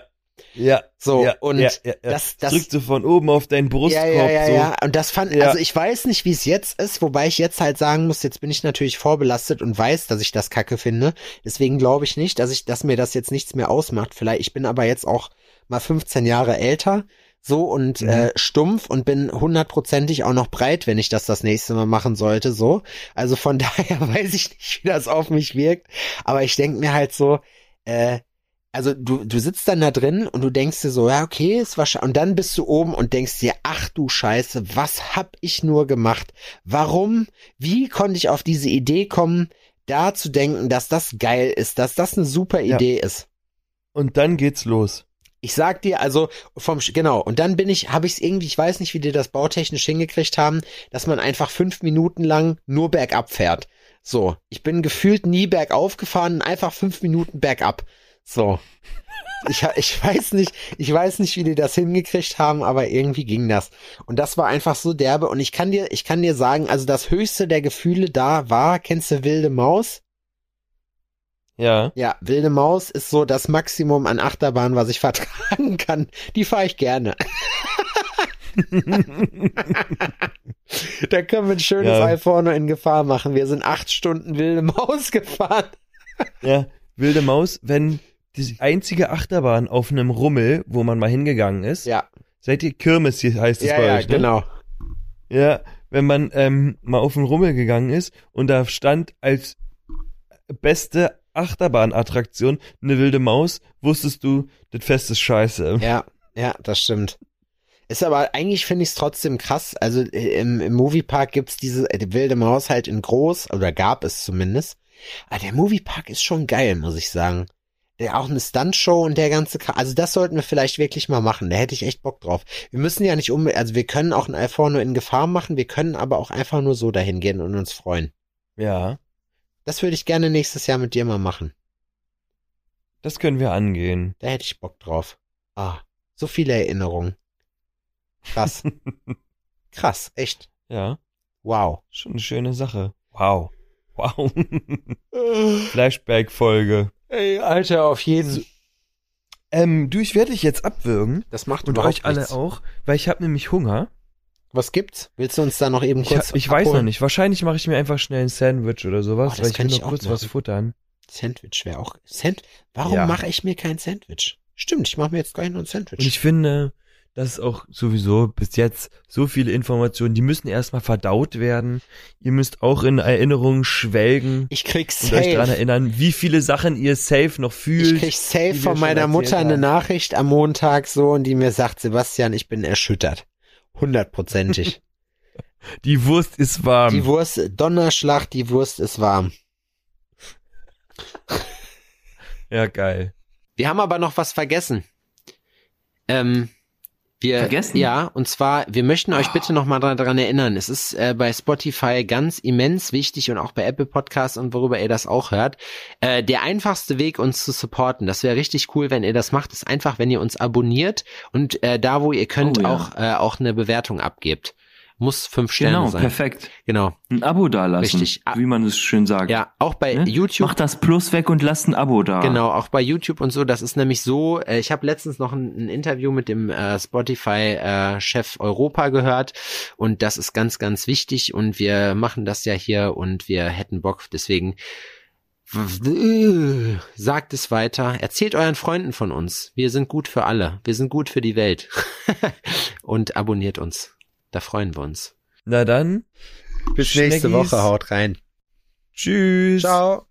Ja. So, ja, und ja, ja, das- das- drückt so von oben auf deinen Brustkorb ja, ja, ja, so. ja. Und das fand, also ich weiß nicht, wie es jetzt ist, wobei ich jetzt halt sagen muss, jetzt bin ich natürlich vorbelastet und weiß, dass ich das Kacke finde. Deswegen glaube ich nicht, dass ich, dass mir das jetzt nichts mehr ausmacht. Vielleicht, ich bin aber jetzt auch mal 15 Jahre älter, so und Mhm. äh, stumpf und bin hundertprozentig auch noch breit, wenn ich das das nächste Mal machen sollte, so. Also von daher weiß ich nicht, wie das auf mich wirkt. Aber ich denke mir halt so, äh, also du, du sitzt dann da drin und du denkst dir so, ja, okay, ist wahrscheinlich, und dann bist du oben und denkst dir, ach du Scheiße, was hab ich nur gemacht? Warum? Wie konnte ich auf diese Idee kommen, da zu denken, dass das geil ist, dass das eine super Ja. Idee ist? Und dann geht's los. Ich sag dir, also vom genau, und dann bin ich, habe ich es irgendwie, ich weiß nicht, wie die das bautechnisch hingekriegt haben, dass man einfach fünf Minuten lang nur bergab fährt. So, ich bin gefühlt nie bergauf gefahren, einfach fünf Minuten bergab. So. Ich, ich weiß nicht, ich weiß nicht, wie die das hingekriegt haben, aber irgendwie ging das. Und das war einfach so derbe. Und ich kann dir, ich kann dir sagen, also das höchste der Gefühle da war, kennst du Wilde Maus? Ja. Ja, Wilde Maus ist so das Maximum an Achterbahn, was ich vertragen kann. Die fahre ich gerne. da können wir ein schönes Ja. Alforno in Gefahr machen. Wir sind acht Stunden Wilde Maus gefahren. Ja. Wilde Maus, wenn die einzige Achterbahn auf einem Rummel, wo man mal hingegangen ist, Ja, seid ihr Kirmes hier heißt es ja, bei ja, euch, ne? genau. Ja, wenn man ähm, mal auf den Rummel gegangen ist und da stand als beste Achterbahnattraktion eine wilde Maus, wusstest du, das Fest ist scheiße. Ja, ja, das stimmt. Ist aber eigentlich finde ich es trotzdem krass. Also äh, im, im Moviepark gibt's diese äh, die wilde Maus halt in groß oder gab es zumindest. Aber der Moviepark ist schon geil, muss ich sagen. Der auch eine Stuntshow und der ganze Kram. Also das sollten wir vielleicht wirklich mal machen. Da hätte ich echt Bock drauf. Wir müssen ja nicht um, also wir können auch ein Alforno in Gefahr machen. Wir können aber auch einfach nur so dahin gehen und uns freuen. Ja, Das würde ich gerne nächstes Jahr mit dir mal machen. das können wir angehen. Da hätte ich Bock drauf. Ah, so viele Erinnerungen. Krass. Krass, echt. Ja, Wow. schon eine schöne Sache. Wow. Wow. Flashback-Folge. Ey, Alter, auf jeden. Ähm, du, ich werde dich jetzt abwürgen. Das macht Und euch alle nichts. auch, weil ich habe nämlich Hunger. Was gibt's? Willst du uns da noch eben Ich, kurz ha- ich weiß noch nicht. Wahrscheinlich mache ich mir einfach schnell ein Sandwich oder sowas, Oh, weil ich will ich noch kurz was machen. futtern. Sandwich wäre auch. Sand Warum Ja. mache ich mir kein Sandwich? Stimmt, ich mache mir jetzt gleich noch ein Sandwich. Und ich finde, das ist auch sowieso bis jetzt so viele Informationen, die müssen erstmal verdaut werden. Ihr müsst auch in Erinnerungen schwelgen Ich krieg und euch daran safe. erinnern, wie viele Sachen ihr safe noch fühlt. Ich krieg safe von meiner Mutter eine haben. Nachricht am Montag so und die mir sagt, Sebastian, ich bin erschüttert. Hundertprozentig. Die Wurst ist warm. die Wurst, Donnerschlag, die Wurst ist warm. ja, geil. Wir haben aber noch was vergessen. Ähm, wir, Vergessen? Ja, und zwar, wir möchten euch bitte noch mal daran erinnern, es ist äh, bei Spotify ganz immens wichtig und auch bei Apple Podcasts und worüber ihr das auch hört, äh, der einfachste Weg, uns zu supporten, das wäre richtig cool, wenn ihr das macht, ist einfach, wenn ihr uns abonniert und äh, da, wo ihr könnt, Oh ja. auch, äh, auch eine Bewertung abgebt. Muss fünf Sterne Genau, sein. perfekt. Genau. Ein Abo dalassen. Richtig. Ah. Wie man es schön sagt. Ja, auch bei Ne? YouTube. Mach das Plus weg und lasst ein Abo da. Genau, auch bei YouTube und so. Das ist nämlich so, äh, ich habe letztens noch ein, ein Interview mit dem äh, Spotify-Chef Europa gehört und das ist ganz, ganz wichtig und wir machen das ja hier und wir hätten Bock, deswegen w- sagt es weiter, erzählt euren Freunden von uns. Wir sind gut für alle, wir sind gut für die Welt und abonniert uns. Da freuen wir uns. Na dann, Bis nächste Woche, haut rein. tschüss. Ciao.